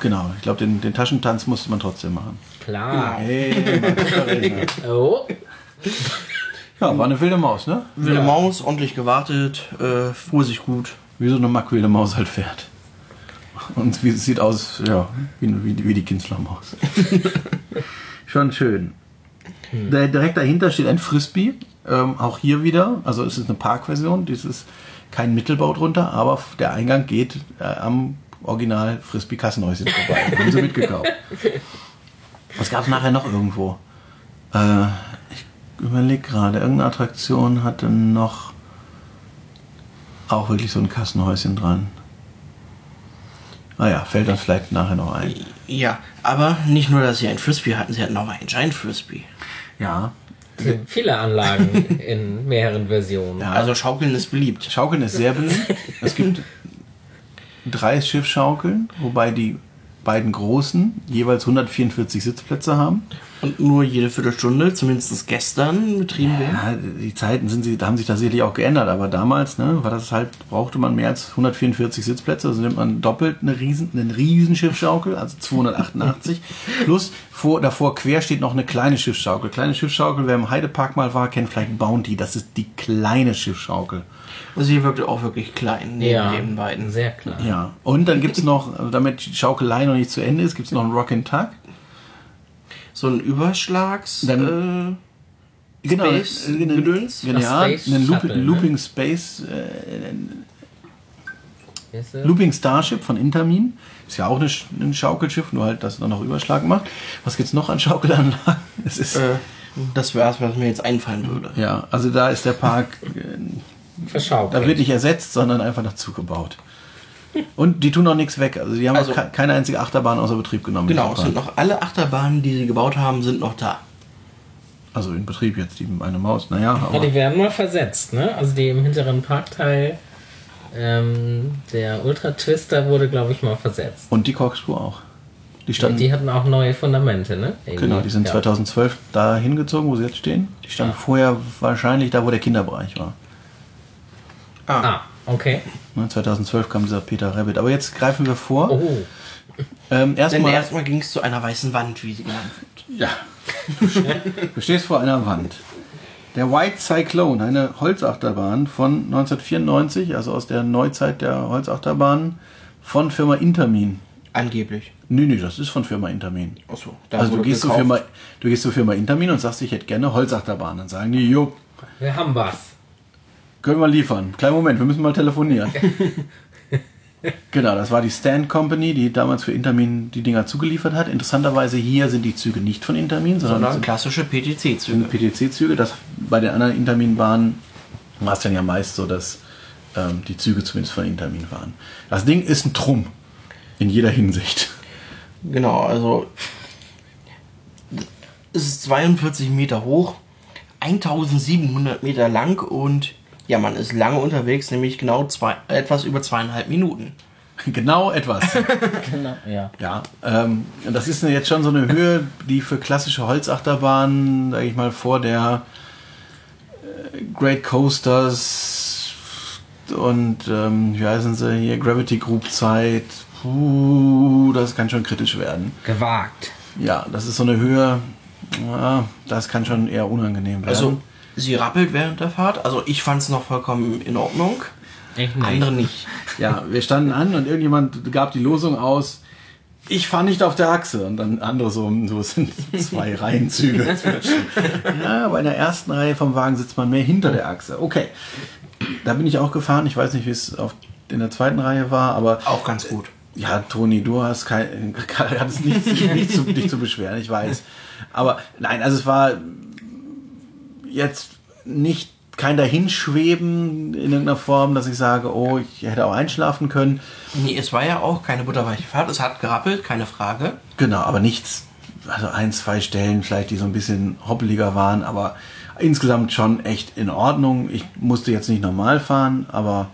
genau, ich glaube, den, den Taschentanz musste man trotzdem machen. Klar. Hey, guter Redner. Oh. Ja, war eine wilde Maus, ne? Wilde Ja. Maus, ordentlich gewartet, äh, fuhr sich gut. Wie so eine mackwilde Maus halt fährt. Und wie, es sieht aus, ja, wie, wie, wie die Kinzlermaus. Schon schön. Da- Direkt dahinter steht ein Frisbee. Ähm, auch hier wieder, also es ist eine Parkversion, dies ist kein Mittelbau drunter, aber der Eingang geht äh, am Original Frisbee Kassenhäuschen vorbei. Haben sie mitgekauft. Was gab es nachher noch irgendwo? Äh, ich überlege gerade, irgendeine Attraktion hatte noch auch wirklich so ein Kassenhäuschen dran. Naja, fällt uns vielleicht nachher noch ein. Ja, aber nicht nur, dass sie ein Frisbee hatten, sie hatten auch einen Giant Frisbee. Ja. Sind viele Anlagen in mehreren Versionen. Ja. Also Schaukeln ist beliebt. Schaukeln ist sehr beliebt. Es gibt drei Schiffschaukeln, wobei die beiden großen jeweils 144 Sitzplätze haben. Und nur jede Viertelstunde, zumindest gestern, betrieben werden. Ja, die Zeiten sind sie, haben sich tatsächlich auch geändert, aber damals, ne, war das halt, brauchte man mehr als 144 Sitzplätze, also nimmt man doppelt eine riesen, einen riesen Schiffsschaukel, also 288, plus vor, davor quer steht noch eine kleine Schiffsschaukel. Kleine Schiffsschaukel, wer im Heidepark mal war, kennt vielleicht Bounty, das ist die kleine Schiffsschaukel. Also sie wirkte auch wirklich klein neben Ja, den beiden. sehr klar. Ja, und dann gibt's noch, also damit die Schaukelei noch nicht zu Ende ist, gibt's noch einen Rock and Tug. So ein Überschlags. Dann- äh, Genau, Space äh, einen- Gedöns? Ja, Space einen Loop, Shuttle, ne? Looping Space, äh? Looping Starship von Intermin. Ist ja auch eine, ein Schaukelschiff, nur halt, dass es dann noch Überschlag macht. Was gibt's noch an Schaukelanlagen? Es ist, äh, das wär's, was mir jetzt einfallen würde. ja, also da ist der Park, äh, Verschaukelt. da wird nicht ersetzt, sondern einfach dazu gebaut. Und die tun auch nichts weg. Also die haben Also- keine einzige Achterbahn außer Betrieb genommen. Genau, es sind noch alle Achterbahnen, die sie gebaut haben, sind noch da. Also in Betrieb jetzt, die eine Maus, naja, Ja, aber die werden mal versetzt, ne? Also die im hinteren Parkteil, ähm, der Ultra Twister wurde, glaube ich, mal versetzt. und die Corkscrew auch. Die standen, Die hatten auch neue Fundamente, ne? Irgendwie. genau, die sind ja. 2012 da hingezogen, wo sie jetzt stehen. Die standen vorher wahrscheinlich da, wo der Kinderbereich war. Ah, okay. Ne, 2012 kam dieser Peter Rabbit. Aber jetzt greifen wir vor. Oh, Ähm, Denn erstmal, erstmal ging es zu einer weißen Wand, wie sie genannt wird. ja. du stehst vor einer Wand. Der White Cyclone, eine Holzachterbahn von 1994, also aus der Neuzeit der Holzachterbahnen von Firma Intermin. Angeblich. Nö, nö, das ist von Firma Intermin. Achso. Also du gehst, zur Firma, du gehst zur Firma Intermin und sagst, ich hätte gerne Holzachterbahn. Dann sagen die, jo, Wir haben was. Können wir liefern. Kleinen Moment, wir müssen mal telefonieren. genau, das war die Stand Company, die damals für Intermin die Dinger zugeliefert hat. Interessanterweise hier sind die Züge nicht von Intermin, sondern, Sondern klassische PTC-Züge. PTC-Züge. Das bei den anderen Intermin-Bahnen war es dann ja meist so, dass ähm, die Züge zumindest von Intermin waren. Das Ding ist ein Trumm. In jeder Hinsicht. Genau, also es ist 42 Meter hoch, 1700 Meter lang und ja, man ist lange unterwegs, nämlich genau zwei, etwas über zweieinhalb Minuten. genau etwas. Genau, ja. Ja, ähm, das ist jetzt schon so eine Höhe, die für klassische Holzachterbahnen, sage ich mal, vor der äh, Great Coasters und ähm, wie heißen sie hier, Gravity Group Zeit, puh, das kann schon kritisch werden. Gewagt. Ja, das ist so eine Höhe, ja, das kann schon eher unangenehm werden. Also sie rappelt während der Fahrt, also ich fand es noch vollkommen in Ordnung, Ich nicht. andere nicht. Ja, wir standen an und irgendjemand gab die Losung aus. Ich fahre nicht auf der Achse. Und dann andere so, so es sind zwei Reihenzüge. ja, aber in der ersten Reihe vom Wagen sitzt man mehr hinter der Achse. Okay. Da bin ich auch gefahren. Ich weiß nicht, wie es in der zweiten Reihe war, aber Auch ganz gut. ja, Toni, du hast kein, hattest nichts, nichts zu, dich zu beschweren, ich weiß. Aber nein, also es war jetzt nicht kein Dahinschweben in irgendeiner Form, dass ich sage, oh, ich hätte auch einschlafen können. Nee, es war ja auch keine butterweiche Fahrt, es hat gerappelt, keine Frage. Genau, aber nichts, also ein, zwei Stellen vielleicht, die so ein bisschen hoppeliger waren, aber insgesamt schon echt in Ordnung. Ich musste jetzt nicht normal fahren, aber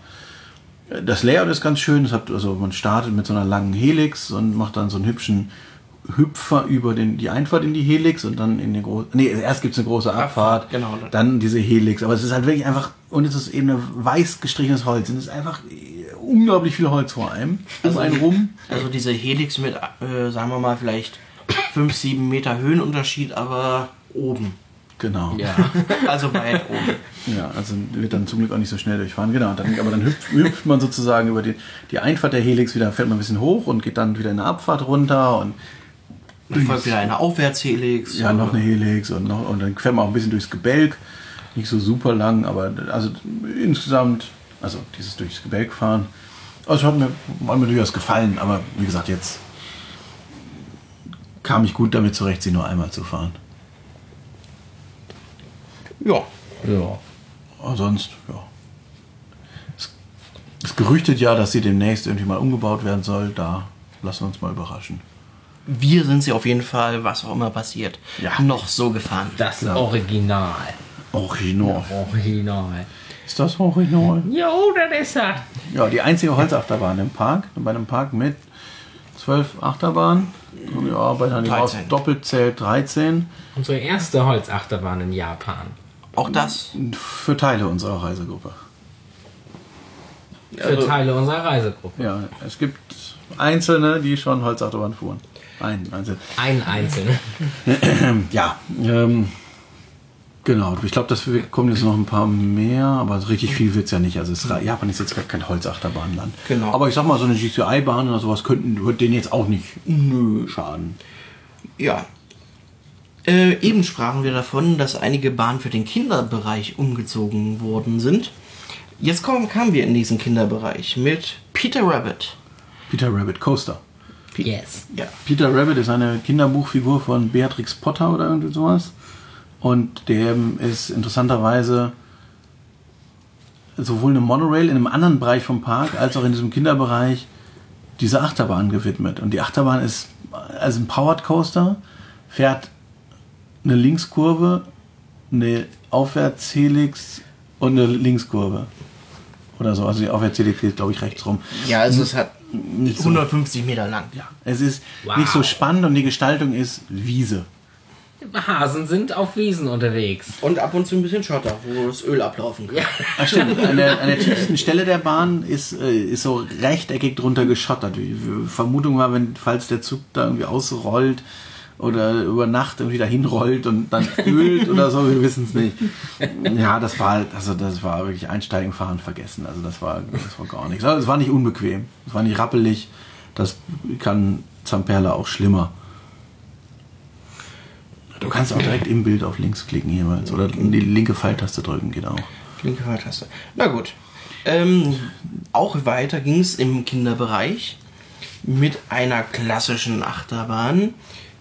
das Layout ist ganz schön. Hat, also man startet mit so einer langen Helix und macht dann so einen hübschen Hüpfer über den, die Einfahrt in die Helix und dann in den großen. Nee, erst gibt es eine große Abfahrt, Abfahrt, genau. dann diese Helix. Aber es ist halt wirklich einfach, und es ist eben ein weiß gestrichenes Holz. Und es ist einfach unglaublich viel Holz vor einem. Um einen rum. Also diese Helix mit, äh, sagen wir mal, vielleicht 5, 7 Meter Höhenunterschied, aber oben. Genau. Ja. Also weit oben. Ja, also wird dann zum Glück auch nicht so schnell durchfahren. Genau, dann, aber dann hüpft, hüpft man sozusagen über die, die Einfahrt der Helix wieder, fährt man ein bisschen hoch und geht dann wieder in eine Abfahrt runter und folgt wieder eine Aufwärtshelix. ja, noch eine Helix und, noch, und dann fährt man auch ein bisschen durchs Gebälk. Nicht so super lang, aber also insgesamt, also dieses durchs Gebälk fahren, also hat mir, hat mir durchaus gefallen, aber wie gesagt, jetzt kam ich gut damit zurecht, sie nur einmal zu fahren. Ja. ja. Aber sonst, ja. Es, es gerüchtet ja, dass sie demnächst irgendwie mal umgebaut werden soll. Da lassen wir uns mal überraschen. Wir sind sie auf jeden Fall, was auch immer passiert, Ja. noch so gefahren. Das Ja. Original. Original. Original. Ist das Original? Jo, das ist er. Ja, die einzige Holzachterbahn im Park. Bei einem Park mit zwölf Achterbahnen. Ja, bei einer 13. doppelt zählt 13. Unsere erste Holzachterbahn in Japan. Auch das. Für Teile unserer Reisegruppe. Für Also- Teile unserer Reisegruppe. Ja, es gibt Einzelne, die schon Holzachterbahn fuhren. Ein, einzeln. Ein einzelner. Ja, ähm, genau. Ich glaube, das kommen jetzt noch ein paar mehr, aber richtig viel wird es ja nicht. Also es, Japan ist jetzt gar kein Holzachterbahrenland. Genau. Aber ich sag mal, so eine GCI-Bahn oder sowas könnten, wird denen jetzt auch nicht nö. schaden. Ja. Äh, eben sprachen wir davon, dass einige Bahnen für den Kinderbereich umgezogen worden sind. Jetzt kommen, kamen wir in diesen Kinderbereich mit Peter Rabbit. Peter Rabbit Coaster. Yes. Ja. Peter Rabbit ist eine Kinderbuchfigur von Beatrix Potter oder irgendwie sowas. Und dem ist interessanterweise sowohl eine Monorail in einem anderen Bereich vom Park als auch in diesem Kinderbereich diese Achterbahn gewidmet. Und die Achterbahn ist also ein Powered Coaster, fährt eine Linkskurve, eine Aufwärtshelix und eine Linkskurve. Oder so. Also die Aufwärtshelix geht, glaube ich, rechts rum. Ja, also es hat Nicht so 150 Meter lang. ja, es ist Wow. nicht so spannend und die Gestaltung ist Wiese. Hasen sind auf Wiesen unterwegs. Und ab und zu ein bisschen Schotter, wo das Öl ablaufen kann. Ja. Ach stimmt, an der, an der tiefsten Stelle der Bahn ist, äh, ist so rechteckig drunter geschottert. Die Vermutung war, wenn, falls der Zug da irgendwie ausrollt oder über Nacht irgendwie dahin rollt und dann ölt oder so, wir wissen es nicht. Ja, das war also das war wirklich Einsteigen, Fahren, Vergessen. Also das war, das war gar nichts. Also es war nicht unbequem, es war nicht rappelig. Das kann Zamperla auch schlimmer. Du kannst auch direkt im Bild auf links klicken jeweils oder die linke Pfeiltaste drücken, geht auch. Linke Pfeiltaste. Na gut. Ähm, auch weiter ging es im Kinderbereich mit einer klassischen Achterbahn,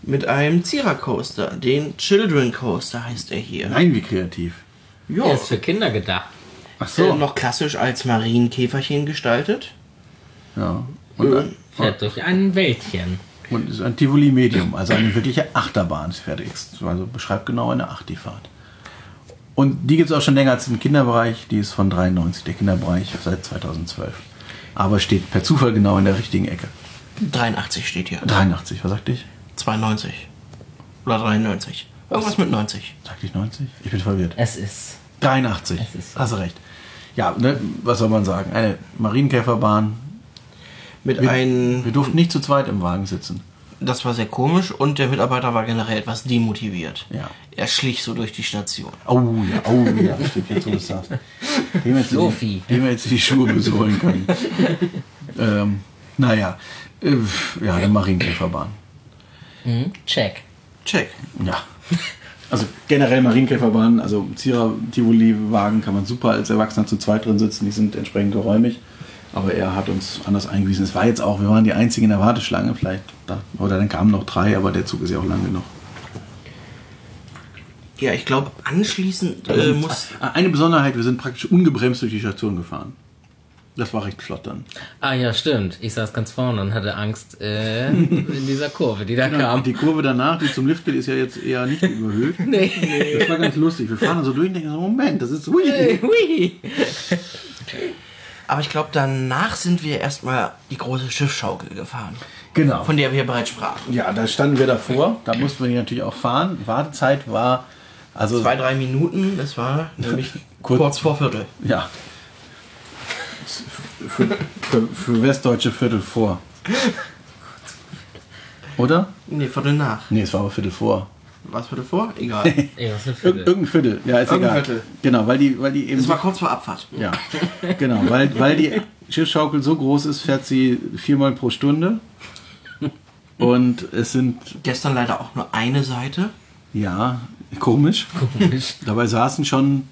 mit einem Zierer-Coaster, den Children Coaster heißt er hier. Nein, wie kreativ. Ja, Der ist für Kinder gedacht. Ach äh, so. noch klassisch als Marienkäferchen gestaltet. Ja. Und, Äh, Fährt durch ein Wäldchen. und ist ein Tivoli Medium, also eine wirkliche Achterbahn. Es fährt Also beschreibt genau eine Achtifahrt. Und die gibt es auch schon länger als im Kinderbereich. Die ist von 93, der Kinderbereich seit 2012. Aber steht per Zufall genau in der richtigen Ecke. 83 steht hier. 83, was sagte ich? 92. Oder 93. Irgendwas mit 90. Sagte ich 90? Ich bin verwirrt. Es ist. 83. Es ist. Hast du recht. Ja, ne, was soll man sagen? Eine Marienkäferbahn. Mit Wir, einem. wir durften nicht zu zweit im Wagen sitzen. Das war sehr komisch und der Mitarbeiter war generell etwas demotiviert. Ja. Er schlich so durch die Station. Oh ja, oh ja, stimmt, jetzt wo du sagst. Dem hätte Sophie. die, dem hätte die Schuhe besohlen können. ähm, naja, äh, ja, der Marienkäferbahn. Mhm. Check. Check. Ja. Also generell Marienkäferbahn, also Zierer Tivoli-Wagen kann man super als Erwachsener zu zweit drin sitzen, die sind entsprechend geräumig. Aber er hat uns anders eingewiesen. Es war jetzt auch, wir waren die einzigen in der Warteschlange, vielleicht, da, oder dann kamen noch drei, aber der Zug ist ja auch lang genug. Ja, ich glaube, anschließend äh, muss. Eine Besonderheit, wir sind praktisch ungebremst durch die Station gefahren. Das war recht flott dann. Ah ja, stimmt. Ich saß ganz vorne und hatte Angst äh, in dieser Kurve, die da Ja, kam. und die Kurve danach, die zum Lift geht, ist ja jetzt eher nicht überhöht. Nee. Das war ganz lustig. Wir fahren dann so durch und denken so, Moment, das ist hui. Hui. Aber ich glaube, danach sind wir erstmal die große Schiffschaukel gefahren, Genau. von der wir bereits sprachen. Ja, da standen wir davor. Da mussten wir die natürlich auch fahren. Wartezeit war, also, Zwei, drei Minuten, das war nämlich Kurz- kurz vor Viertel. ja. Für, für, für westdeutsche Viertel vor. Oder? Nee, Viertel nach. Nee, es war aber Viertel vor. Was Viertel vor? Egal. Ey, was für Ir Viertel. irgendein Viertel. Ja, ist Irgendein egal. Viertel. Genau, weil die, weil die eben. So- war kurz vor Abfahrt. Ja, genau, weil, weil die Schiffsschaukel so groß ist, fährt sie viermal pro Stunde. Und es sind, Gestern leider auch nur eine Seite. ja, komisch. Komisch. Dabei saßen schon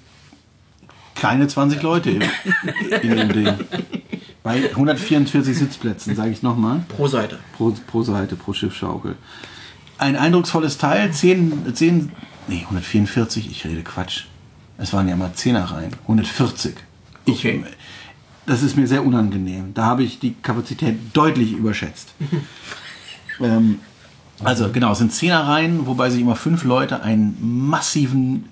keine 20 Leute in, in dem Ding. Bei 144 Sitzplätzen, sage ich nochmal, Pro Seite. pro, pro Seite, pro Schiffsschaukel. Ein eindrucksvolles Teil, 10, 10, nee, 144, ich rede Quatsch. Es waren ja mal 10er rein, 140. Ich, Okay. Das ist mir sehr unangenehm. Da habe ich die Kapazität deutlich überschätzt. ähm, also genau, es sind 10er rein, wobei sich immer fünf Leute einen massiven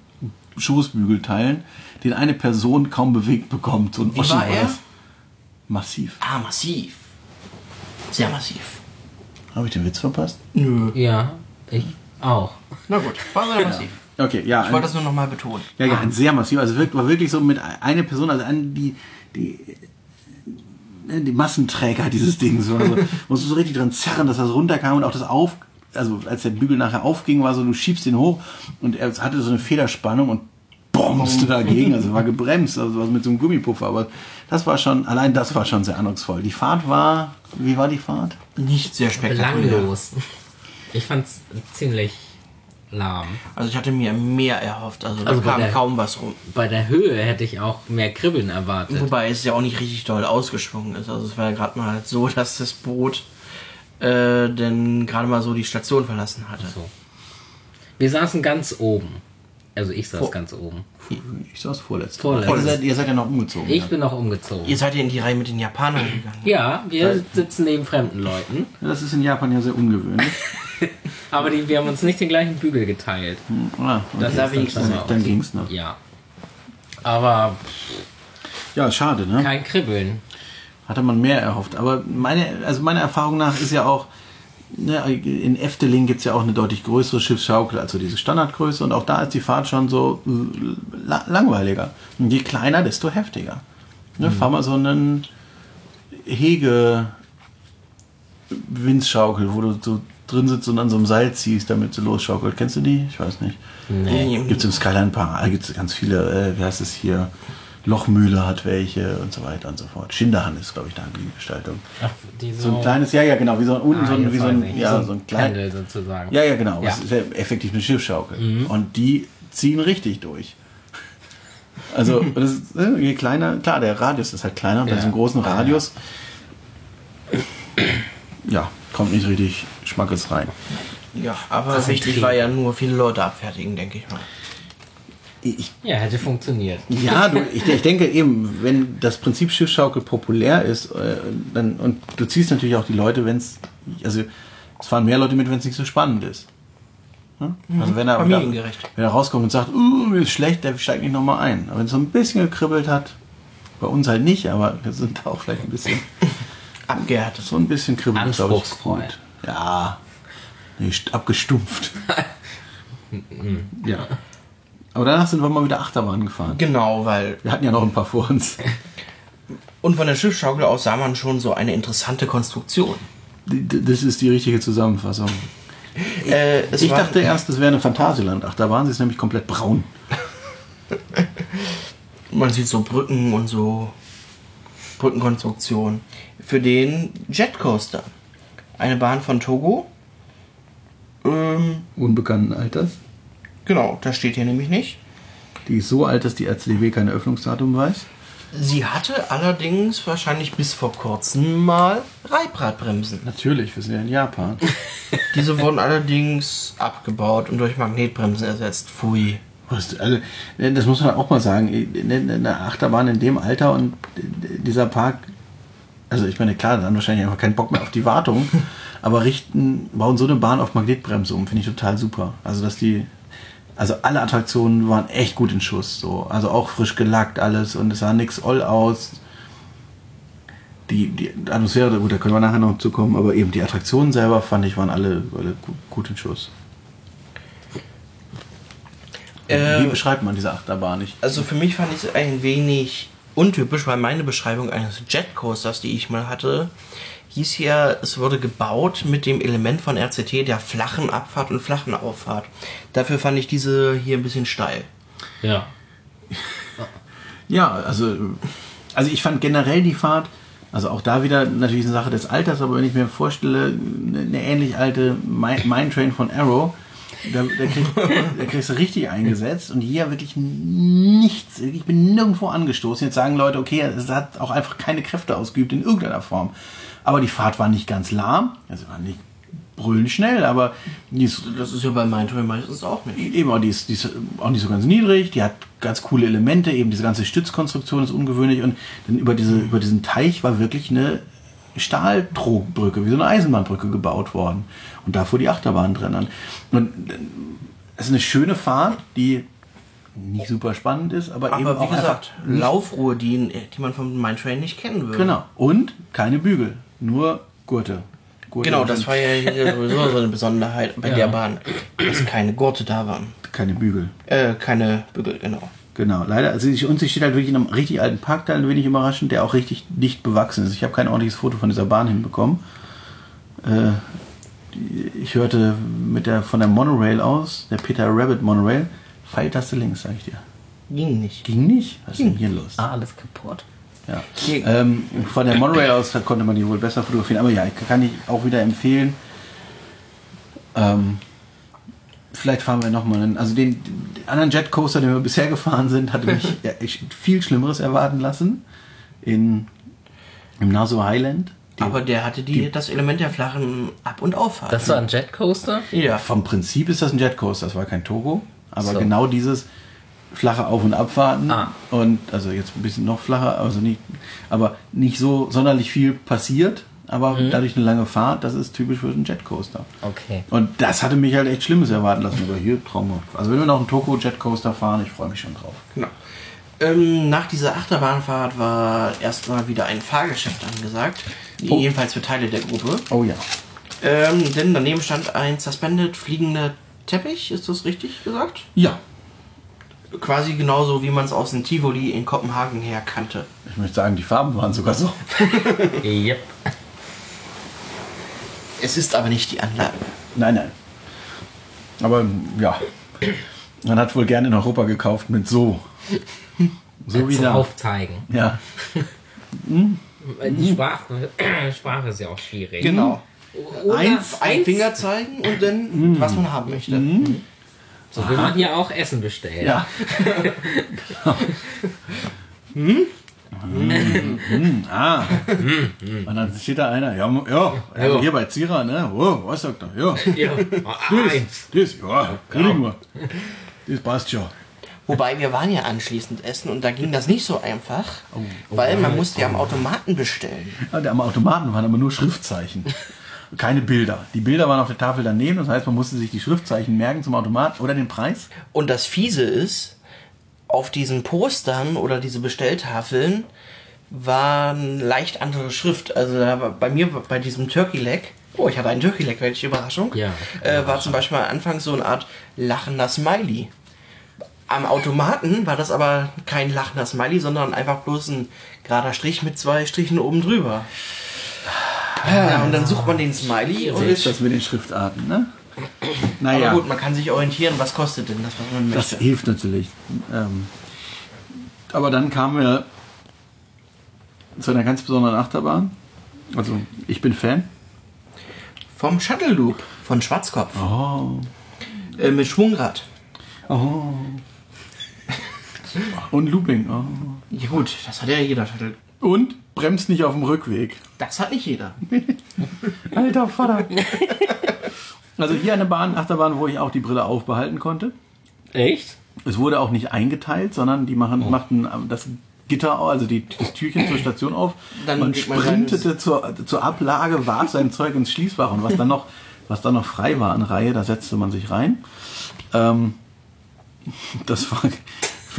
Schoßbügel teilen, den eine Person kaum bewegt bekommt. So ein Wie war er? Massiv. Ah, massiv. Sehr massiv. Habe ich den Witz verpasst? Nö. Ja, ich auch. Na gut, war sehr massiv. Okay, ja. Ich wollte das nur nochmal betonen. Ja, ja, ein sehr massiv. Also wirkt, war wirklich so mit einer Person, also an die, die, äh, die Massenträger dieses Dings. Also, musst du so richtig dran zerren, dass das runterkam und auch das auf, also als der Bügel nachher aufging, war so, du schiebst ihn hoch und er hatte so eine Federspannung und bombste dagegen, also war gebremst, also was mit so einem Gummipuffer, aber das war schon, allein das war schon sehr eindrucksvoll. Die Fahrt war, wie war die Fahrt? Nicht sehr spektakulär. Belanglos. Ich fand's ziemlich lahm. Also ich hatte mir mehr erhofft. Also da Also bei kam der- kaum was rum. Bei der Höhe hätte ich auch mehr Kribbeln erwartet. Wobei es ja auch nicht richtig doll ausgeschwungen ist. Also es war ja gerade mal so, dass das Boot äh, denn gerade mal so die Station verlassen hatte. So. Wir saßen ganz oben. Also ich saß Vor- ganz oben. Ich saß vorletzt. Vorletzt. Ihr seid, ihr seid ja noch umgezogen. Ich ja. bin noch umgezogen. Ihr seid ja in die Reihe mit den Japanern gegangen. Ja, wir sitzen neben fremden Leuten. Das ist in Japan ja sehr ungewöhnlich. Aber die, wir haben uns nicht den gleichen Bügel geteilt. Ah, okay. Das wenigstens schon dann, dann okay. ging's noch. Ja. Aber Ja, schade, ne? kein Kribbeln. Hatte man mehr erhofft. Aber meine, also meiner Erfahrung nach ist ja auch, ne, in Efteling gibt es ja auch eine deutlich größere Schiffsschaukel, also diese Standardgröße. Und auch da ist die Fahrt schon so la langweiliger. Und je kleiner, desto heftiger. Ne, Fahr mal so einen Hege Windschaukel, wo du so drin sitzt und an so einem Seil ziehst, damit sie losschaukelt. Kennst du die? Ich weiß nicht. Nee. Gibt es im Skyline Park, da gibt es ganz viele, äh, wie heißt es hier, Lochmühle hat welche und so weiter und so fort. Schinderhan ist, glaube ich, da die Gestaltung. Ach, die So ein kleines, ja, ja, genau, wie so ein, unten Ah, so ein, wie so ein, ja, So so ein ein klein, Pendel sozusagen. ja, ja, genau, Ja. das ist ja effektiv eine Schiffsschaukel. Und die ziehen richtig durch. Also, das ist, äh, je kleiner, klar, der Radius ist halt kleiner, bei Ja. diesem großen. Radius, ja, kommt nicht richtig Schmackes rein. Ja, aber wichtig war ja nur viele Leute abfertigen, denke ich mal. Ich, Ja, hätte funktioniert. Ja, du, ich, ich denke eben, wenn das Prinzip Schiffsschaukel populär ist, äh, dann, und du ziehst natürlich auch die Leute, wenn es, also es fahren mehr Leute mit, wenn es nicht so spannend ist. Ne? Also wenn er, Familiengerecht. wenn er rauskommt und sagt, uh, ist schlecht, der steigt nicht nochmal ein. Aber wenn es so ein bisschen gekribbelt hat, bei uns halt nicht, aber wir sind auch vielleicht ein bisschen, Abgehärtet. so ein bisschen kribbelt, glaube ich, gut. Ja, st- abgestumpft. ja. Aber danach sind wir mal wieder Achterbahn gefahren. Genau, weil. Wir hatten ja noch ein paar vor uns. Und von der Schiffsschaukel aus sah man schon so eine interessante Konstruktion. Das ist die richtige Zusammenfassung. Äh, Ich war- dachte erst, das wäre eine Phantasialand-Achterbahn. Sie ist nämlich komplett braun. Man sieht so Brücken und so Brückenkonstruktion. Für den Jetcoaster. Eine Bahn von Togo. Ähm, Unbekannten Alters. Genau, das steht hier nämlich nicht. Die ist so alt, dass die RCDW kein Öffnungsdatum weiß. Sie hatte allerdings wahrscheinlich bis vor kurzem mal Reibradbremsen. Natürlich, wir sind ja in Japan. Diese wurden allerdings abgebaut und durch Magnetbremsen ersetzt. Pfui. Also, das muss man auch mal sagen. Eine Achterbahn in dem Alter und dieser Park, also ich meine, klar, dann wahrscheinlich einfach keinen Bock mehr auf die Wartung, aber richten, bauen so eine Bahn auf Magnetbremse um, finde ich total super. Also, dass die, also alle Attraktionen waren echt gut in Schuss, so. Also auch frisch gelackt alles und es sah nix all aus. Die, die Atmosphäre, gut, da können wir nachher noch zu kommen, aber eben die Attraktionen selber fand ich, waren alle, alle gut, gut in Schuss. Wie Äh, beschreibt man diese Achterbahn nicht? Also für mich fand ich es ein wenig untypisch, weil meine Beschreibung eines Jetcoasters, die ich mal hatte, hieß ja, es wurde gebaut mit dem Element von RCT der flachen Abfahrt und flachen Auffahrt. Dafür fand ich diese hier ein bisschen steil. Ja. Ja, also, also ich fand generell die Fahrt, also auch da wieder natürlich eine Sache des Alters, aber wenn ich mir vorstelle, eine, ähnlich alte Mi- Mine Train von Arrow, da, da, krieg, da kriegst du richtig eingesetzt und hier wirklich nichts. Ich bin nirgendwo angestoßen. Jetzt sagen Leute, okay, es hat auch einfach keine Kräfte ausgeübt in irgendeiner Form. Aber die Fahrt war nicht ganz lahm, also war nicht brüllend schnell, aber die ist Das ist ja bei Mindtrain meistens auch nicht. Eben, auch die ist, die ist auch nicht so ganz niedrig, die hat ganz coole Elemente, eben diese ganze Stützkonstruktion ist ungewöhnlich und dann über, diese, über diesen Teich war wirklich eine Stahltrogbrücke, wie so eine Eisenbahnbrücke gebaut worden. Und da fuhr die Achterbahn drin an. Und äh, es ist eine schöne Fahrt, die nicht super spannend ist, aber, eben Aber wie auch gesagt, einfach nicht Laufruhe, die, die man vom Mindtrain nicht kennen würde. Genau. Und keine Bügel, nur Gurte. Gurte Genau, das war ja hier sowieso so eine Besonderheit bei Ja. der Bahn, dass keine Gurte da waren. keine Bügel. Äh, keine Bügel, genau. Genau, leider. Also sie, und sie steht halt wirklich in einem richtig alten Parkteil, ein wenig überraschend, der auch richtig dicht bewachsen ist. Ich habe kein ordentliches Foto von dieser Bahn hinbekommen. Äh, ich hörte mit der, von der Monorail aus, der Peter Rabbit Monorail, Pfeiltaste links, sag ich dir. Ging nicht. Ging nicht? Was ist denn hier los? Ah, alles kaputt. Ja. Ähm, von der Monorail aus konnte man die wohl besser fotografieren. Aber ja, kann ich auch wieder empfehlen. Ähm, vielleicht fahren wir nochmal einen. Also den, den anderen Jetcoaster, den wir bisher gefahren sind, hatte mich ja, ich, viel Schlimmeres erwarten lassen. In, Im Naso Highland. Die- Aber der hatte die, das Element der flachen Ab- und Auffahrt. Das war ein Jetcoaster? ja. Vom Prinzip ist das ein Jetcoaster, das war kein Togo. Aber So. genau dieses flache Auf- und Abfahrten Ah. und also jetzt ein bisschen noch flacher, also nicht, aber nicht so sonderlich viel passiert, aber Mhm. dadurch eine lange Fahrt, das ist typisch für einen Jetcoaster. Okay. Und das hatte mich halt echt Schlimmes erwarten lassen, aber hier traumhaft. Also wenn wir noch einen Toko Jetcoaster fahren, ich freue mich schon drauf. Genau. Ähm, nach dieser Achterbahnfahrt war erstmal wieder ein Fahrgeschäft angesagt. Oh. Jedenfalls für Teile der Gruppe. Oh ja. Ähm, denn daneben stand ein suspended fliegender Teppich, ist das richtig gesagt? Ja. Quasi genauso, wie man es aus dem Tivoli in Kopenhagen her kannte. Ich möchte sagen, die Farben waren sogar so. Yep. Es ist aber nicht die Anlage. Nein, nein. Aber ja, man hat wohl gerne in Europa gekauft mit so. So wie da. Aufzeigen. Ja. Die Sprache, Sprache ist ja auch schwierig. Genau. Oder Eins, Ein Finger zeigen und dann, was man haben möchte. So will man hier auch Essen bestellen. Ja. hm? Hm, ah. Und dann steht da einer, ja, ja, also hier bei Zira, ne? Oh, was sagt er? Ja, Ja. Eins. das, das, ja, kriegen wir. Das passt schon. Wobei wir waren ja anschließend essen und da ging das nicht so einfach, weil man musste ja am Automaten bestellen. Ja, der- am Automaten waren aber nur Schriftzeichen. Keine Bilder. Die Bilder waren auf der Tafel daneben, das heißt, man musste sich die Schriftzeichen merken zum Automaten oder den Preis. Und das Fiese ist, auf diesen Postern oder diese Bestelltafeln waren leicht andere Schrift. Also da war bei mir bei diesem Turkey Leg, oh, ich hatte einen Turkey Leg, welche Überraschung, Ja. äh, war zum Beispiel am Anfang so eine Art lachender Smiley. Am Automaten war das aber kein lachender Smiley, sondern einfach bloß ein gerader Strich mit zwei Strichen oben drüber. Ja, und dann sucht man den Smiley So ist das mit den Schriftarten, ne? aber Naja, gut, man kann sich orientieren, was kostet denn das, was man das möchte. hilft natürlich. Ähm, aber dann kamen wir zu einer ganz besonderen Achterbahn. Also, ich bin Fan. Vom Shuttle Loop von Schwarzkopf. Oh. Äh, mit Schwungrad. Oh. Und Looping. Oh. Ja gut, das hat ja jeder Shuttle. Und bremst nicht auf dem Rückweg. Das hat nicht jeder. Alter Vater. Also hier eine Bahn, Achterbahn, wo ich auch die Brille aufbehalten konnte. Echt? Es wurde auch nicht eingeteilt, sondern die machen, machten das Gitter, also die, das Türchen zur Station auf. Dann man sprintete zur, zur Ablage, warf sein Zeug ins Schließfach und was dann noch, was dann noch frei war an Reihe, da setzte man sich rein. Ähm, das war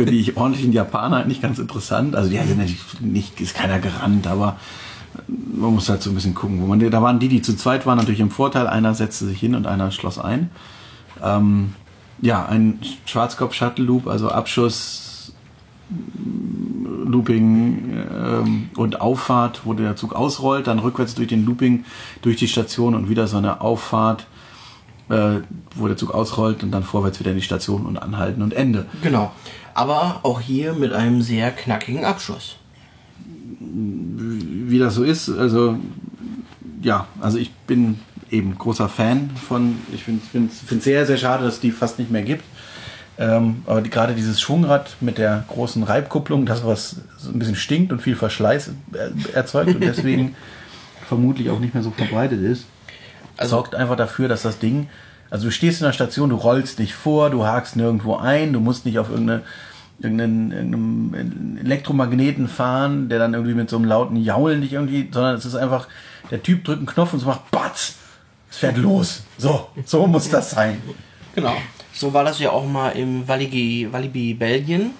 für die ordentlichen Japaner nicht ganz interessant. Also die sind natürlich nicht, ist keiner gerannt, aber man muss halt so ein bisschen gucken, wo man, da waren die, die zu zweit waren, natürlich im Vorteil. Einer setzte sich hin und einer schloss ein. Ähm, ja, ein Schwarzkopf-Shuttle-Loop, also Abschuss, Looping ähm, und Auffahrt, wo der Zug ausrollt, dann rückwärts durch den Looping, durch die Station und wieder so eine Auffahrt, äh, wo der Zug ausrollt und dann vorwärts wieder in die Station und anhalten und Ende. Genau. Aber auch hier mit einem sehr knackigen Abschuss. wie das so ist. Also ja, also ich bin eben großer Fan von, ich finde es sehr, sehr schade, dass es die fast nicht mehr gibt. Ähm, aber die, gerade dieses Schwungrad mit der großen Reibkupplung, das was so ein bisschen stinkt und viel Verschleiß erzeugt und deswegen vermutlich auch nicht mehr so verbreitet ist, sorgt einfach dafür, dass das Ding, also du stehst in der Station, du rollst nicht vor, du hakst nirgendwo ein, du musst nicht auf irgendeine irgendeinen, irgendeinen Elektromagneten fahren, der dann irgendwie mit so einem lauten Jaulen dich irgendwie, sondern es ist einfach, der Typ drückt einen Knopf und es macht Batz, es fährt los. So, so muss das sein. Genau. So war das ja auch mal im Walibi, Walibi Belgien.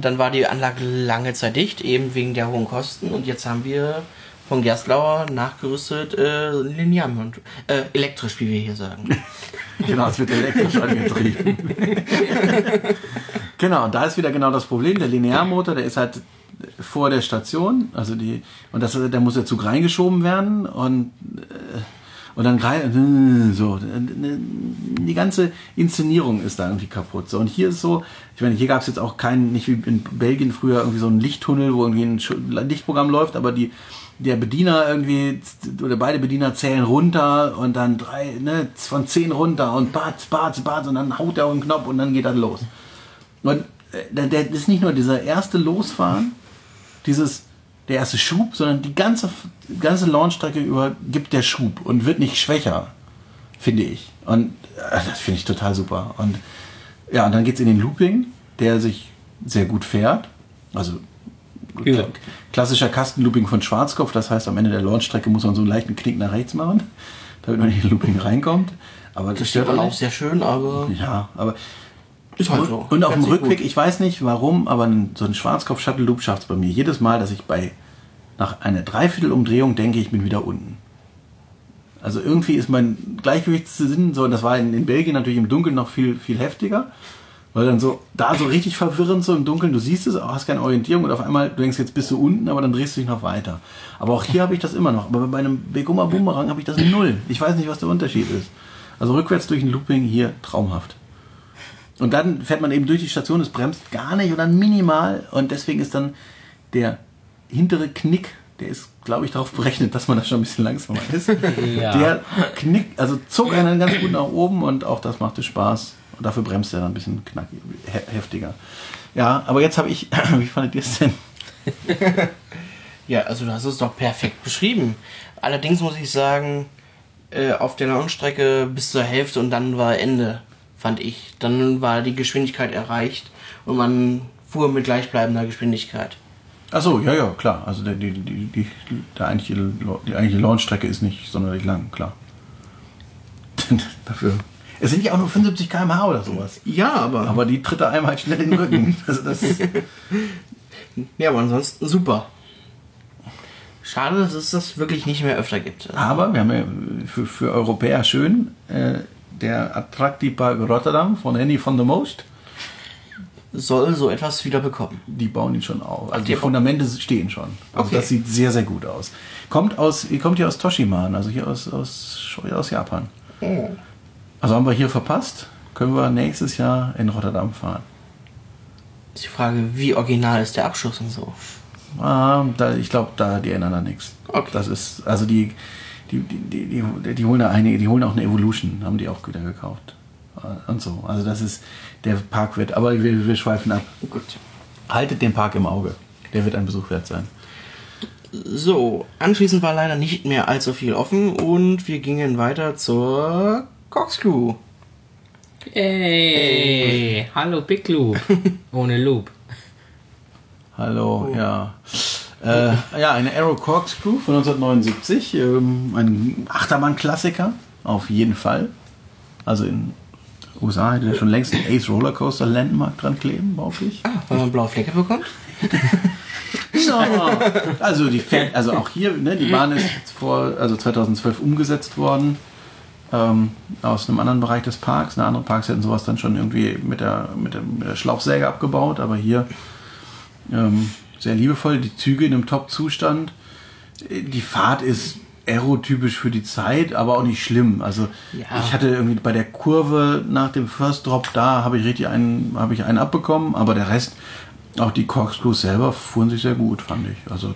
Dann war die Anlage lange Zeit dicht, eben wegen der hohen Kosten. Und jetzt haben wir von Gerstlauer nachgerüstet äh, Linearmont äh, elektrisch, wie wir hier sagen. Genau, es wird elektrisch angetrieben. genau, und da ist wieder genau das Problem. Der Linearmotor, der ist halt vor der Station, also die, und das, da muss der Zug reingeschoben werden und, äh, und dann äh, so, die ganze Inszenierung ist da irgendwie kaputt. So, und hier ist so, ich meine, hier gab es jetzt auch keinen, nicht wie in Belgien früher irgendwie so ein Lichttunnel, wo irgendwie ein Lichtprogramm läuft, aber die, der Bediener irgendwie, oder beide Bediener zählen runter und dann drei, ne, von zehn runter und batz, batz, batz und dann haut er auf den Knopf und dann geht das los. Und äh, der, der das ist nicht nur dieser erste Losfahren, dieses, der erste Schub, sondern die ganze, ganze Launchstrecke über gibt der Schub und wird nicht schwächer, finde ich. Und äh, das finde ich total super. Und ja, und dann geht's in den Looping, der sich sehr gut fährt. Also Ja. kla- klassischer Kastenlooping von Schwarzkopf, das heißt, am Ende der Launchstrecke muss man so einen leichten Knick nach rechts machen, damit man in den Looping reinkommt. Aber das stört Dann auch sehr schön, aber Ja, aber ist halt und, so. und auf dem Rückweg, gut. ich weiß nicht warum, aber so ein Schwarzkopf-Shuttle-Loop schafft es bei mir jedes Mal, dass ich bei nach einer Dreiviertelumdrehung denke, ich bin wieder unten. Also irgendwie ist mein Gleichgewichtssinn so, und das war in, in Belgien natürlich im Dunkeln noch viel, viel heftiger, weil dann so, da so richtig verwirrend so im Dunkeln, du siehst es, hast keine Orientierung und auf einmal, du denkst, jetzt bist du unten, aber dann drehst du dich noch weiter. Aber auch hier habe ich das immer noch. Aber bei einem Beguma Boomerang habe ich das null. Ich weiß nicht, was der Unterschied ist. Also rückwärts durch ein Looping hier traumhaft. Und dann fährt man eben durch die Station, es bremst gar nicht oder minimal und deswegen ist dann der hintere Knick, der ist, glaube ich, darauf berechnet, dass man da schon ein bisschen langsamer ist. Ja. Der Knick, also zog einen ganz gut nach oben und auch das machte Spaß. Und dafür bremst er dann ein bisschen knackig, he heftiger. Ja, aber jetzt habe ich, wie fandet ihr es denn? Ja, also du hast es doch perfekt beschrieben. Allerdings muss ich sagen, äh, auf der Launchstrecke bis zur Hälfte und dann war Ende, fand ich. Dann war die Geschwindigkeit erreicht und man fuhr mit gleichbleibender Geschwindigkeit. Achso, ja, ja, klar. Also der, die, die, die, der eigentliche, die eigentliche Launchstrecke ist nicht sonderlich lang, klar. Dafür. Es sind ja auch nur 75 km/h oder sowas. Ja, aber. Aber die tritt er einmal halt schnell in den Rücken. Also das, ja, aber ansonsten super. Schade, dass es das wirklich nicht mehr öfter gibt. aber wir haben ja für, für Europäer schön äh, der Attractipark Rotterdam von Henny von der Most. Soll so etwas wieder bekommen. Die bauen ihn schon auf. Also Ach, die die Fundamente stehen schon. Also Okay. das sieht sehr, sehr gut aus. Kommt aus, kommt hier aus Toshiman, also hier aus, aus, aus Japan. Oh. Also haben wir hier verpasst, können wir nächstes Jahr in Rotterdam fahren. Ist die Frage, wie original ist der Abschuss und so. Ah, da, ich glaube, da die ändern da nichts. Okay. Das ist, also die, die, die, die, die, die holen da einige, die holen auch eine Evolution, haben die auch wieder gekauft. Äh, Und so. Also das ist, der Park wird, aber wir, wir schweifen ab. Gut. Haltet den Park im Auge. Der wird ein Besuch wert sein. So, anschließend war leider nicht mehr allzu viel offen und wir gingen weiter zur Corkscrew. Ey, hallo Big Loop. Ohne Loop. Hallo, ja. Äh, ja, eine Aero Corkscrew von 1979. Ähm, ein Achterbahn-Klassiker, auf jeden Fall. Also in USA hätte der schon längst einen Ace Rollercoaster Landmark dran kleben, behaupte ich. Ah, weil man blaue Flecke bekommt? Also die fährt, also auch hier, ne, die Bahn ist vor, also 2012 umgesetzt worden ähm, aus einem anderen Bereich des Parks. Ne, andere Parks hätten sowas dann schon irgendwie mit der, mit der, mit der Schlauchsäge abgebaut, aber hier ähm, sehr liebevoll, die Züge in einem Top-Zustand. Die Fahrt ist aerotypisch für die Zeit, aber auch nicht schlimm. Also Ja. ich hatte irgendwie bei der Kurve nach dem First Drop da habe ich richtig einen, habe ich einen abbekommen, aber der Rest, auch die Corkscrews selber fuhren sich sehr gut, fand ich. Also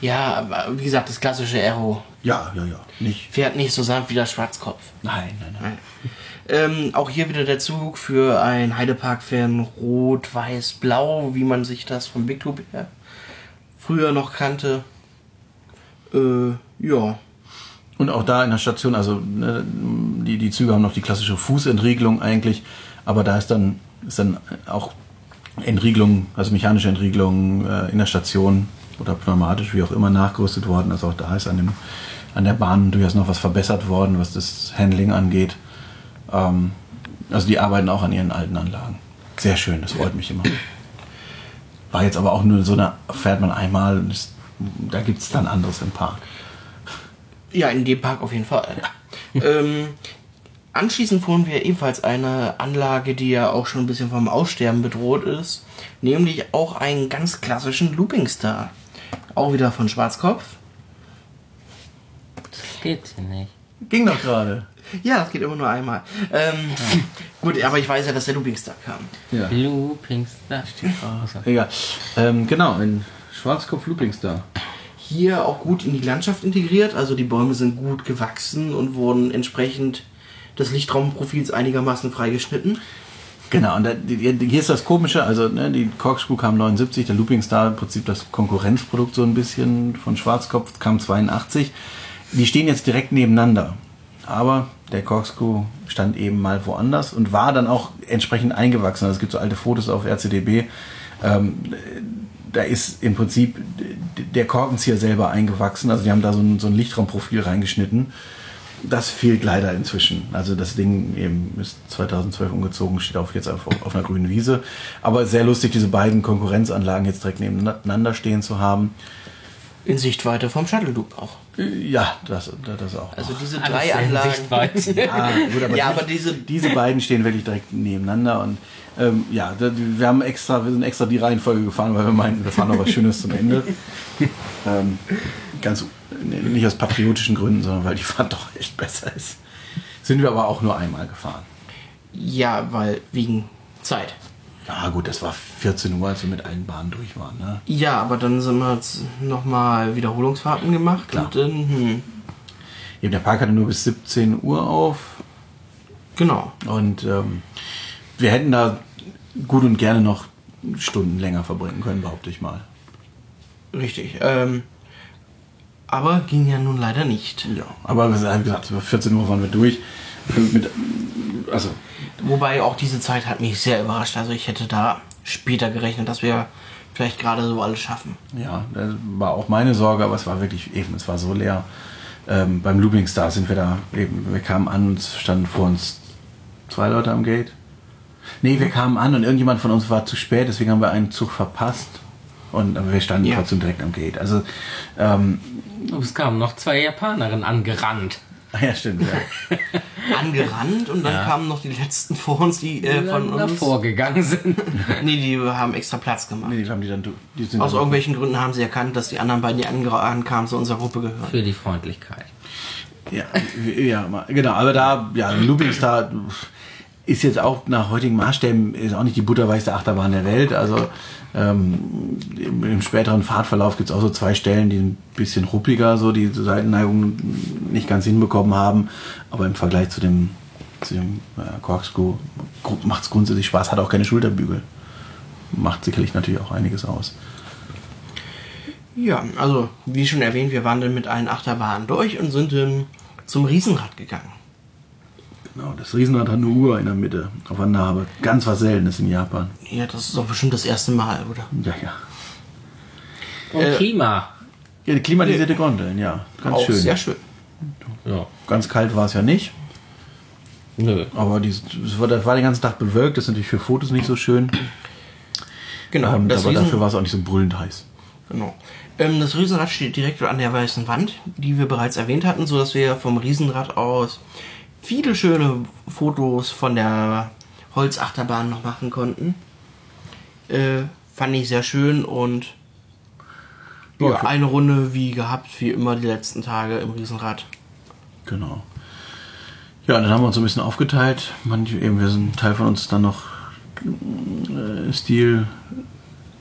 Ja, wie gesagt, das klassische Aero ja, ja, ja, nicht. fährt nicht so sanft wie der Schwarzkopf. Nein, nein, nein. Ähm, auch hier wieder der Zug für einen Heidepark-Fan rot, weiß, blau, wie man sich das vom Big her früher noch kannte. Äh, ja. Und auch da in der Station, also ne, die, die Züge haben noch die klassische Fußentriegelung eigentlich, aber da ist dann, ist dann auch Entriegelung, also mechanische Entriegelung äh, in der Station oder pneumatisch, wie auch immer, nachgerüstet worden. Also auch da ist an, dem, an der Bahn durchaus noch was verbessert worden, was das Handling angeht. Ähm, also die arbeiten auch an ihren alten Anlagen. Sehr schön, das freut mich immer. War jetzt aber auch nur so eine, fährt man einmal, und ist, da gibt es dann anderes im Park. Ja, in dem Park auf jeden Fall. ähm, anschließend fuhren wir ebenfalls eine Anlage, die ja auch schon ein bisschen vom Aussterben bedroht ist, nämlich auch einen ganz klassischen Looping Star. Auch wieder von Schwarzkopf. Das geht hier nicht. Ging doch gerade. Ja, das geht immer nur einmal. Ähm, gut, aber ich weiß ja, dass der Looping Star kam. Ja. Looping Star. Achso. Egal. Ähm, genau, ein Schwarzkopf-Looping-Star. Hier auch gut in die Landschaft integriert, also die Bäume sind gut gewachsen und wurden entsprechend des Lichtraumprofils einigermaßen freigeschnitten. Genau, und da, hier ist das Komische, also ne, die Corkscrew kam 79, der Looping Star, im Prinzip das Konkurrenzprodukt so ein bisschen von Schwarzkopf, kam 82. Die stehen jetzt direkt nebeneinander. Aber der Corkscrew stand eben mal woanders und war dann auch entsprechend eingewachsen. Also es gibt so alte Fotos auf RCDB. Ähm, da ist im Prinzip der Korkenzieher selber eingewachsen. Also die haben da so ein, so ein Lichtraumprofil reingeschnitten. Das fehlt leider inzwischen. Also das Ding eben ist 2012 umgezogen, steht auf jetzt auf, auf einer grünen Wiese. Aber sehr lustig, diese beiden Konkurrenzanlagen jetzt direkt nebeneinander stehen zu haben. In Sichtweite vom Shuttle Loop auch. Ja, das, das auch. Also diese Alles drei Anlagen. Sichtweite. Ah, gut, aber, Ja, aber diese- diese beiden stehen wirklich direkt nebeneinander und ähm, ja, wir haben extra, wir sind extra die Reihenfolge gefahren, weil wir meinten, wir fahren noch was Schönes zum Ende. ähm, ganz nicht aus patriotischen Gründen, sondern weil die Fahrt doch echt besser ist. Sind wir aber auch nur einmal gefahren. Ja, weil wegen Zeit. Ja gut, das war 14 Uhr, als wir mit allen Bahnen durch waren. Ne? Ja, aber dann sind wir jetzt nochmal Wiederholungsfahrten gemacht. Klar. Dann, hm, Eben, der Park hatte nur bis 17 Uhr auf. genau. Und ähm, wir hätten da gut und gerne noch Stunden länger verbringen können, behaupte ich mal. Richtig. Ähm, aber ging ja nun leider nicht. Ja, aber wie gesagt, über 14 Uhr waren wir durch. Mit, also, Wobei auch diese Zeit hat mich sehr überrascht. Also ich hätte da später gerechnet, dass wir vielleicht gerade so alles schaffen. ja, das war auch meine Sorge, aber es war wirklich eben, es war so leer. Ähm, beim Looping Star sind wir da eben, wir kamen an und es standen vor uns zwei Leute am Gate. Nee, wir kamen an und irgendjemand von uns war zu spät, deswegen haben wir einen Zug verpasst. Und aber wir standen Ja. trotzdem direkt am Gate. Also, ähm, Es kamen noch zwei Japanerinnen angerannt. ja, stimmt. Ja. Angerannt und dann kamen noch die letzten vor uns, die äh, Die von uns. davor gegangen sind. Nee, die haben extra Platz gemacht. Nee, die haben die dann, die sind Aus dann irgendwelchen Gründen haben sie erkannt, dass die anderen beiden, die ankamen, zu unserer Gruppe gehören. Für die Freundlichkeit. Ja, ja, genau. Aber da, ja, Looping Star ist jetzt auch nach heutigen Maßstäben ist auch nicht die butterweichste Achterbahn der Welt. Also ähm, im, späteren Fahrtverlauf gibt es auch so zwei Stellen, die ein bisschen ruppiger, so die Seitenneigung nicht ganz hinbekommen haben. Aber im Vergleich zu dem, zu dem äh, Corkscrew macht es grundsätzlich Spaß, hat auch keine Schulterbügel. Macht sicherlich natürlich auch einiges aus. Ja, also wie schon erwähnt, wir waren dann mit allen Achterbahnen durch und sind dann zum Riesenrad gegangen. Genau, das Riesenrad hat eine Uhr in der Mitte auf der Narbe. Ganz was Seltenes in Japan. Ja, das ist doch bestimmt das erste Mal, oder? Ja, ja. Und Äh, Klima. Ja, die klimatisierte Gondeln, ja. Ganz Auch schön. sehr schön. Ja. Ganz kalt war es ja nicht, Nö. aber die, das, war, das war den ganzen Tag bewölkt. Das ist natürlich für Fotos nicht so schön. Genau, Ähm, das, aber Riesen, dafür war es auch nicht so brüllend heiß. genau. Ähm, das Riesenrad steht direkt an der weißen Wand, die wir bereits erwähnt hatten, sodass wir vom Riesenrad aus viele schöne Fotos von der Holzachterbahn noch machen konnten. Äh, fand ich sehr schön und Ja, eine Runde wie gehabt, wie immer die letzten Tage im Riesenrad. Genau. Ja, und dann haben wir uns so ein bisschen aufgeteilt. Manche, eben, wir sind ein Teil von uns dann noch äh, Steel,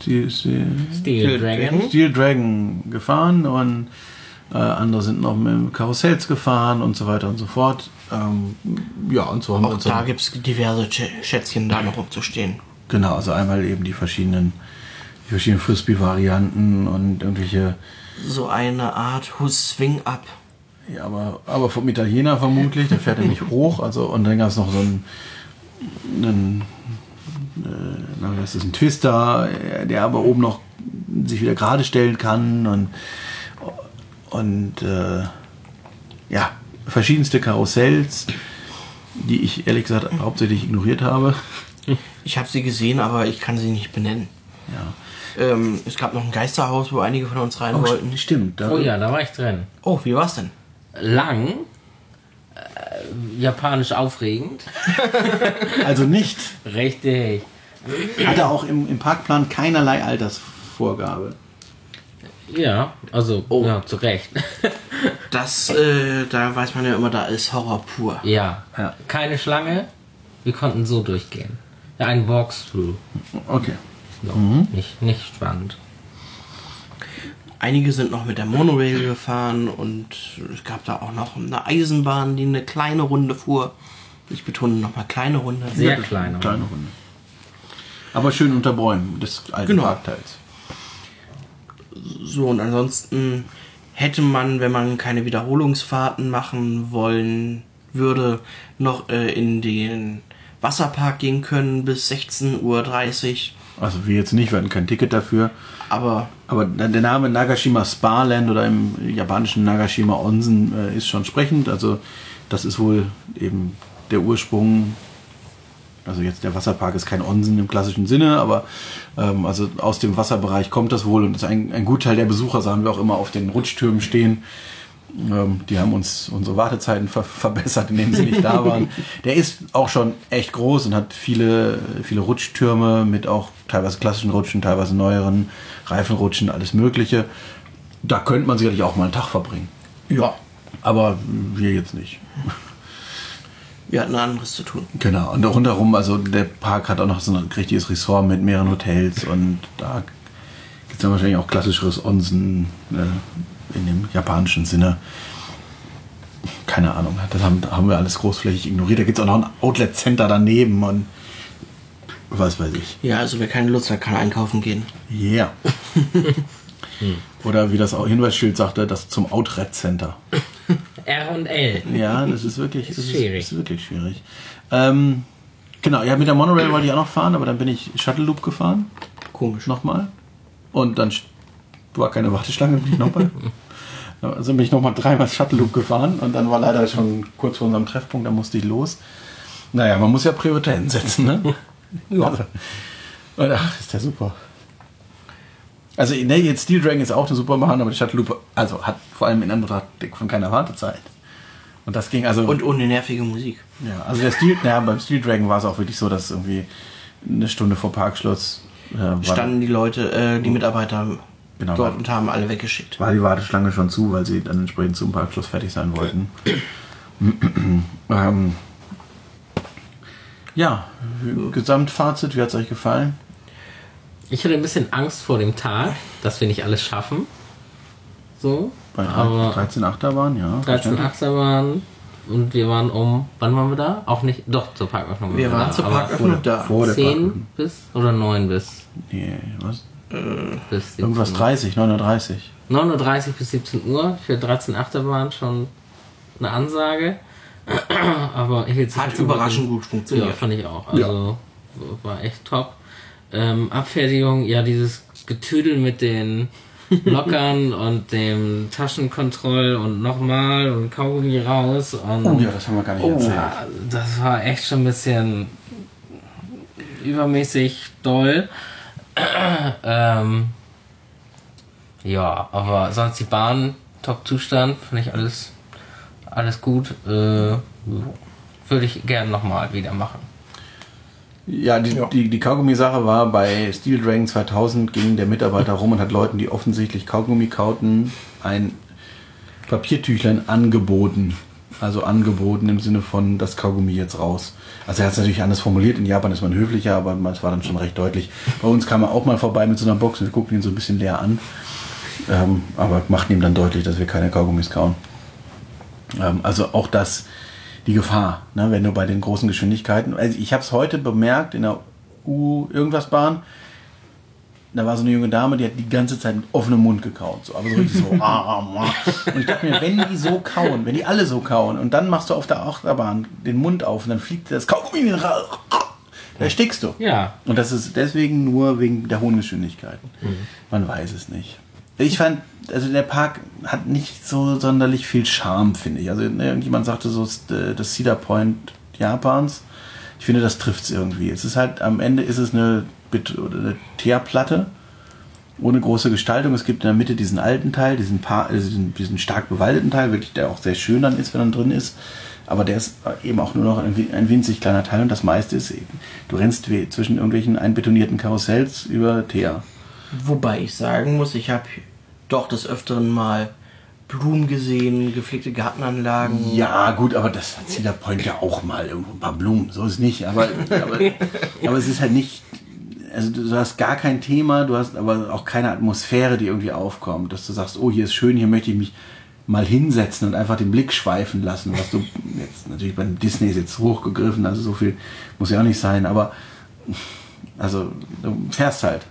Steel, Steel, Steel Dragon. Steel Dragon gefahren und äh, andere sind noch mit Karussells gefahren und so weiter und so fort. Ähm, ja, und so haben wir Auch uns da gibt es diverse Sch- Schätzchen da noch rumzustehen. Genau, also einmal eben die verschiedenen, die verschiedenen Frisbee-Varianten und irgendwelche, So eine Art Hus Swing Up. ja, aber, aber vom Italiener vermutlich, der fährt nämlich hoch, also und dann gab es noch so einen, einen äh, das, ein Twister, äh, der aber oben noch sich wieder gerade stellen kann und, und äh, ja, verschiedenste Karussells, die ich ehrlich gesagt hauptsächlich ignoriert habe. Ich habe sie gesehen, aber ich kann sie nicht benennen. Ja. Ähm, es gab noch ein Geisterhaus, wo einige von uns rein Oh, wollten. stimmt. Da, Oh ja, da war ich drin. Oh, wie war's denn? Lang. Äh, japanisch aufregend. Also nicht. Richtig. Hatte auch im, im Parkplan keinerlei Altersvorgabe. Ja, also, Oh. ja, zu Recht. Das, äh, da weiß man ja immer, da ist Horror pur. ja. Ja. Keine Schlange. Wir konnten so durchgehen. Ja, ein Walkthrough. Okay. So. Mhm. Nicht, nicht spannend. Einige sind noch mit der Monorail gefahren und es gab da auch noch eine Eisenbahn, die eine kleine Runde fuhr. Ich betone nochmal kleine Runde. Sehr kleine. Kleine Runde. Aber schön unter Bäumen des alten Genau. Parkteils. So, und ansonsten hätte man, wenn man keine Wiederholungsfahrten machen wollen würde, noch äh, in den Wasserpark gehen können bis 16.30 Uhr. Also wir jetzt nicht, wir hatten kein Ticket dafür. Aber Aber der Name Nagashima Spa Land oder im japanischen Nagashima Onsen äh, ist schon sprechend. Also das ist wohl eben der Ursprung. Also jetzt der Wasserpark ist kein Onsen im klassischen Sinne, aber ähm, also aus dem Wasserbereich kommt das wohl und ist ein, ein Gutteil der Besucher sahen wir auch immer auf den Rutschtürmen stehen. Ähm, die haben uns unsere Wartezeiten ver verbessert, in denen sie nicht da waren. Der ist auch schon echt groß und hat viele, viele Rutschtürme mit auch teilweise klassischen Rutschen, teilweise neueren Reifenrutschen, alles Mögliche. Da könnte man sicherlich auch mal einen Tag verbringen. ja, Aber wir jetzt nicht. Wir hatten anderes zu tun. Genau, und rundherum, also der Park hat auch noch so ein richtiges Ressort mit mehreren Hotels und da gibt es dann wahrscheinlich auch klassischeres Onsen äh, in dem japanischen Sinne. Keine Ahnung, das haben, haben wir alles großflächig ignoriert. Da gibt es auch noch ein Outlet-Center daneben und was weiß ich. Ja, also wer keine Lust hat, kann einkaufen gehen. Ja. Oder wie das Hinweisschild sagte, das zum Outlet Center. R und L. Ja, das ist wirklich, Ist das schwierig. Ist, ist wirklich schwierig. Ähm, genau, ja, mit der Monorail wollte ich auch noch fahren, aber dann bin ich Shuttle Loop gefahren. Komisch. Nochmal. Und dann war keine Warteschlange, bin ich nochmal. Also bin ich nochmal dreimal Shuttle Loop gefahren und dann war leider schon kurz vor unserem Treffpunkt, da musste ich los. Naja, man muss ja Prioritäten setzen, ne? ja. Also, und ach, ist der super. Also, ne, jetzt Steel Dragon ist auch eine super Bahn, aber die Loop also, hat vor allem in Anbetracht von keiner Wartezeit. Und das ging also. Und ohne nervige Musik. Ja, also der Steel, ja, beim Steel Dragon war es auch wirklich so, dass irgendwie eine Stunde vor Parkschluss äh, Standen die Leute, äh, die Mitarbeiter Genau. dort und haben alle weggeschickt. war die Warteschlange schon zu, weil sie dann entsprechend zum Parkschluss fertig sein wollten. ähm, ja, Gesamtfazit, wie hat es euch gefallen? Ich hatte ein bisschen Angst vor dem Tag, dass wir nicht alles schaffen. So. Bei aber 13 Achterbahn, ja. 13 Achterbahn und wir waren um, wann waren wir da? Auch nicht, doch, zur Parköffnung. Wir waren da, zur Parköffnung da. Vor der 10 bis oder 9 bis, Nee, was? bis 17 Irgendwas Uhr. 30, 39. 9.30 Uhr bis 17 Uhr. Für 13 Achterbahn schon eine Ansage. Aber ich Hat überraschend gut funktioniert. Ja, fand ich auch. Also war echt top. Ähm, Abfertigung, ja, dieses Getüdel mit den Lockern und dem Taschenkontroll und nochmal und Kaugummi raus und Oh ja, das haben wir gar nicht erzählt. das war echt schon ein bisschen übermäßig doll. ähm, ja, aber sonst die Bahn, Top-Zustand, finde ich alles, alles gut. Äh, würde ich gerne nochmal wieder machen. Ja, die, die, die Kaugummi-Sache war bei Steel Dragon 2000 ging der Mitarbeiter rum und hat Leuten, die offensichtlich Kaugummi kauten, ein Papiertüchlein angeboten. Also angeboten im Sinne von das Kaugummi jetzt raus. Also er hat es natürlich anders formuliert. In Japan ist man höflicher, aber es war dann schon recht deutlich. Bei uns kam er auch mal vorbei mit so einer Box und wir guckten ihn so ein bisschen leer an. Ähm, aber machten ihm dann deutlich, dass wir keine Kaugummis kauen. Ähm, also auch das, die Gefahr, ne, wenn du bei den großen Geschwindigkeiten. Also ich habe es heute bemerkt in der U irgendwas Bahn. Da war so eine junge Dame, die hat die ganze Zeit mit offenem Mund gekaut. So, aber so richtig so. ah, ah, ah. Und ich dachte mir, wenn die so kauen, wenn die alle so kauen und dann machst du auf der Achterbahn den Mund auf und dann fliegt das Kaugummi in den da erstickst du. Ja. Und das ist deswegen nur wegen der hohen Geschwindigkeiten. Man weiß es nicht. Ich fand, also der Park hat nicht so sonderlich viel Charme, finde ich. Also ne, irgendjemand sagte so, äh, das Cedar Point Japans. Ich finde, das trifft es irgendwie. Es ist halt, am Ende ist es eine, eine Teerplatte ohne große Gestaltung. Es gibt in der Mitte diesen alten Teil, diesen, pa äh, diesen, diesen stark bewaldeten Teil, wirklich, der auch sehr schön dann ist, wenn er drin ist. Aber der ist eben auch nur noch ein, ein winzig kleiner Teil und das meiste ist eben, du rennst zwischen irgendwelchen einbetonierten Karussells über Teer. Wobei ich sagen muss, ich habe doch des Öfteren mal Blumen gesehen, gepflegte Gartenanlagen. Ja, gut, aber das hat Cedar Point ja auch mal irgendwo ein paar Blumen, so ist es nicht. Aber, aber, aber es ist halt nicht, also du hast gar kein Thema, du hast aber auch keine Atmosphäre, die irgendwie aufkommt, dass du sagst, oh, hier ist schön, hier möchte ich mich mal hinsetzen und einfach den Blick schweifen lassen, was du jetzt natürlich beim Disney ist jetzt hochgegriffen, also so viel muss ja auch nicht sein, aber also du fährst halt.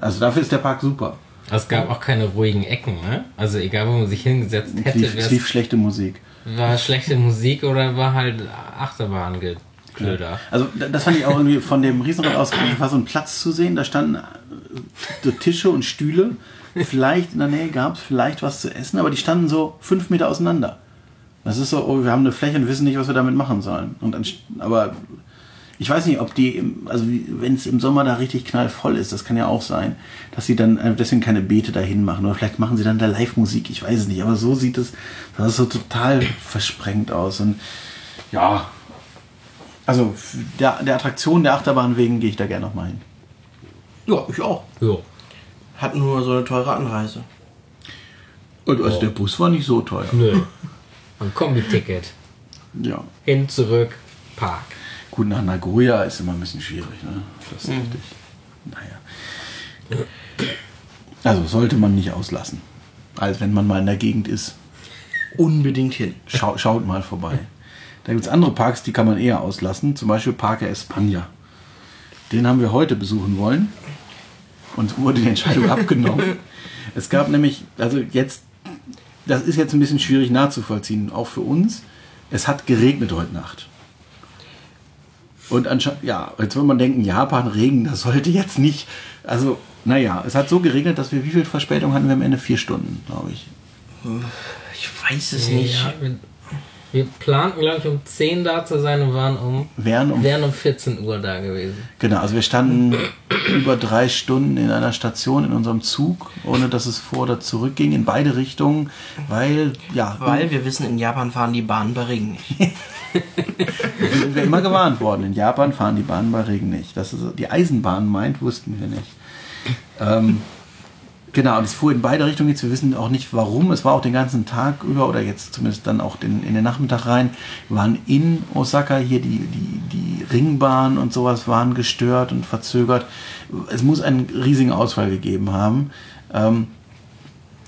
Also dafür ist der Park super. Es gab auch keine ruhigen Ecken, ne? Also egal, wo man sich hingesetzt Es hätte, es lief schlechte Musik. war schlechte Musik oder war halt Achterbahngeklöder. Also da- das fand ich auch irgendwie von dem Riesenrad aus war so ein Platz zu sehen. Da standen äh, so Tische und Stühle. Vielleicht in der Nähe gab es vielleicht was zu essen, aber die standen so fünf Meter auseinander. Das ist so, oh, wir haben eine Fläche und wissen nicht, was wir damit machen sollen. Und dann, aber ich weiß nicht, ob die, im- also wenn es im Sommer da richtig knallvoll ist, das kann ja auch sein, dass sie dann äh, deswegen keine Beete dahin machen. Oder vielleicht machen sie dann da Live-Musik, ich weiß es nicht. Aber so sieht es, das ist so total versprengt aus. Und ja, also der, der Attraktion der Achterbahn wegen gehe ich da gerne nochmal hin. Ja, ich auch. Ja. Hat nur so eine teure Anreise. Und also der Bus war nicht so teuer. Nö. Ein Kombi-Ticket. Ja. Hin, zurück, Park. Gut, nach Nagoya ist immer ein bisschen schwierig, ne? Das ist richtig. Naja. Also sollte man nicht auslassen. Als wenn man mal in der Gegend ist. Unbedingt hin. Schau, schaut mal vorbei. Da gibt es andere Parks, die kann man eher auslassen. Zum Beispiel Parque España. Den haben wir heute besuchen wollen. Uns wurde die Entscheidung abgenommen. Es gab nämlich, also jetzt, das ist jetzt ein bisschen schwierig nachzuvollziehen, auch für uns. Es hat geregnet heute Nacht. Und anscheinend, ja, jetzt würde man denken, Japan, Regen, das sollte jetzt nicht. Also, naja, es hat so geregnet, dass wir wie viel Verspätung hatten wir am Ende? Vier Stunden, glaube ich. Ich weiß es nicht. Ja, wir, planten, glaube ich, um 10 da zu sein und waren um, Wären um wären um 14 Uhr da gewesen. Genau, also wir standen über drei Stunden in einer Station in unserem Zug, ohne dass es vor oder zurück ging, in beide Richtungen, weil, ja, Weil wir wissen, in Japan fahren die Bahnen bei Regen nicht. sind wir immer gewarnt worden. In Japan fahren die Bahnen bei Regen nicht. Dass es die Eisenbahn meint, wussten wir nicht. Ähm, genau, und es fuhr in beide Richtungen jetzt. Wir wissen auch nicht warum. Es war auch den ganzen Tag über oder jetzt zumindest dann auch den, in den Nachmittag rein. Wir waren in Osaka hier die, die, die Ringbahn und sowas waren gestört und verzögert. Es muss einen riesigen Ausfall gegeben haben. Ähm,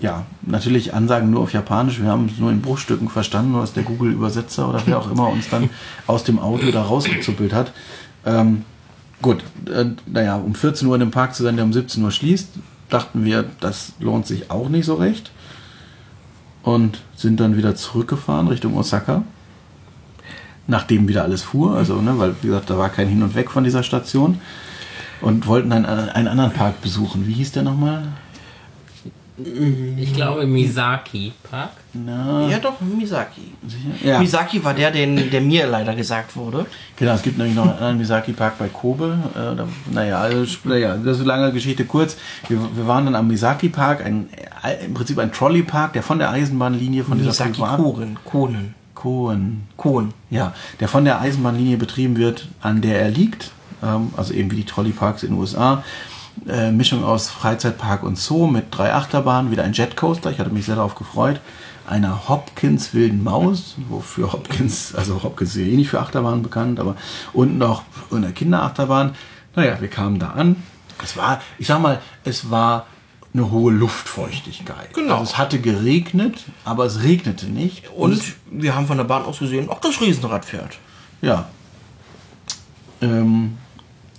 ja, natürlich Ansagen nur auf Japanisch. Wir haben es nur in Bruchstücken verstanden, nur dass der Google-Übersetzer oder wer auch immer uns dann aus dem Auto da rausgezuppelt hat. Ähm, gut, äh, naja, um 14 Uhr in dem Park zu sein, der um 17 Uhr schließt, dachten wir, das lohnt sich auch nicht so recht. Und sind dann wieder zurückgefahren Richtung Osaka. Nachdem wieder alles fuhr, also, ne, weil, wie gesagt, da war kein Hin und Weg von dieser Station. Und wollten einen, einen anderen Park besuchen. Wie hieß der nochmal? Ich glaube Misaki Park. Na, Ja, doch, Misaki. ja. Misaki war der, den, der mir leider gesagt wurde. Genau, es gibt nämlich noch einen anderen Misaki Park bei Kobe. Äh, da, naja, also, naja, das ist eine lange Geschichte kurz. Wir, wir waren dann am Misaki Park, ein, äh, im Prinzip ein Trolley Park, der von der Eisenbahnlinie von dieser Misaki Koren. Konen. Koen. Kohn. Ja, der von der Eisenbahnlinie betrieben wird, an der er liegt. Ähm, also eben wie die Trolleyparks in den USA. Äh, Mischung aus Freizeitpark und Zoo mit drei Achterbahnen, wieder ein Jetcoaster. Ich hatte mich sehr darauf gefreut. Einer Hopkins wilden Maus, wofür Hopkins, also Hopkins ist ja eh nicht für Achterbahnen bekannt, aber und noch eine Kinderachterbahn. Naja, wir kamen da an. Es war, ich sag mal, es war eine hohe Luftfeuchtigkeit. Genau. Also es hatte geregnet, aber es regnete nicht. Und wir haben von der Bahn aus gesehen, ob das Riesenrad fährt. Ja. Ähm,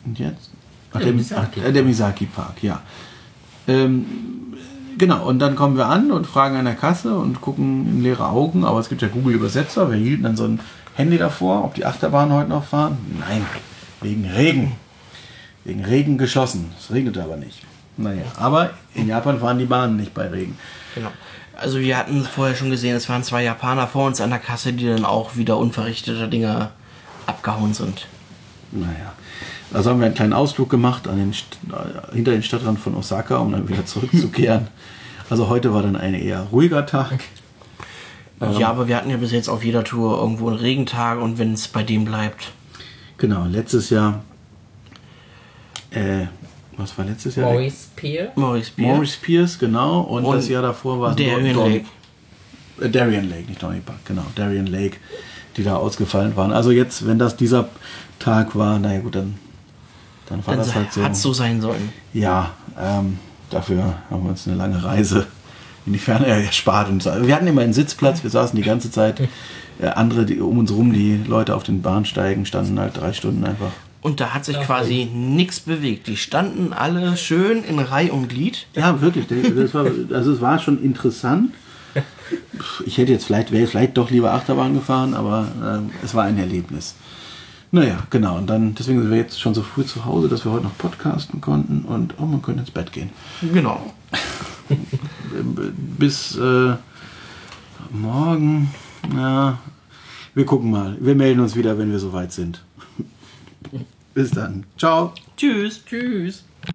und jetzt? Der Misaki. äh, der Misaki Park, ja. Ähm, genau, und dann kommen wir an und fragen an der Kasse und gucken in leere Augen, aber es gibt ja Google-Übersetzer. Wir hielten dann so ein Handy davor, ob die Achterbahnen heute noch fahren. Nein, wegen Regen. Wegen Regen geschlossen. Es regnete aber nicht. Naja, aber in Japan fahren die Bahnen nicht bei Regen. Genau. Also wir hatten vorher schon gesehen, es waren zwei Japaner vor uns an der Kasse, die dann auch wieder unverrichteter Dinge abgehauen sind. Naja. Also haben wir einen kleinen Ausflug gemacht an den, äh, hinter den Stadtrand von Osaka, um dann wieder zurückzukehren. Also heute war dann ein eher ruhiger Tag. Ja, aber wir hatten ja bis jetzt auf jeder Tour irgendwo einen Regentag und wenn es bei dem bleibt. Genau, letztes Jahr. Äh, was war letztes Jahr? Maurice Pier. Maurice Bier. Maurice Pierce, genau. Und, Und das Jahr davor war es Darien Don- Lake. Äh, Darien Lake, nicht Donny Park, genau. Darien Lake, die da ausgefallen waren. Also jetzt, wenn das dieser Tag war, naja gut, dann, dann war Dann das halt so. hat so sein sollen. Ja, ähm, dafür haben wir uns eine lange Reise in die Ferne erspart. Und so. wir hatten immer einen Sitzplatz, wir saßen die ganze Zeit. Äh, andere die, um uns rum, die Leute auf den Bahnsteigen, standen halt drei Stunden einfach. Und da hat sich quasi nichts bewegt. Die standen alle schön in Reih und Glied. Ja, wirklich. Das war, also es war schon interessant. Ich hätte jetzt vielleicht, wäre vielleicht doch lieber Achterbahn gefahren, aber äh, es war ein Erlebnis. Naja, genau. Und dann, deswegen sind wir jetzt schon so früh zu Hause, dass wir heute noch podcasten konnten und oh, man könnte ins Bett gehen. Genau. bis äh, morgen. Ja, wir gucken mal. Wir melden uns wieder, wenn wir soweit sind. bis dann. Ciao. Tschüss. Tschüss.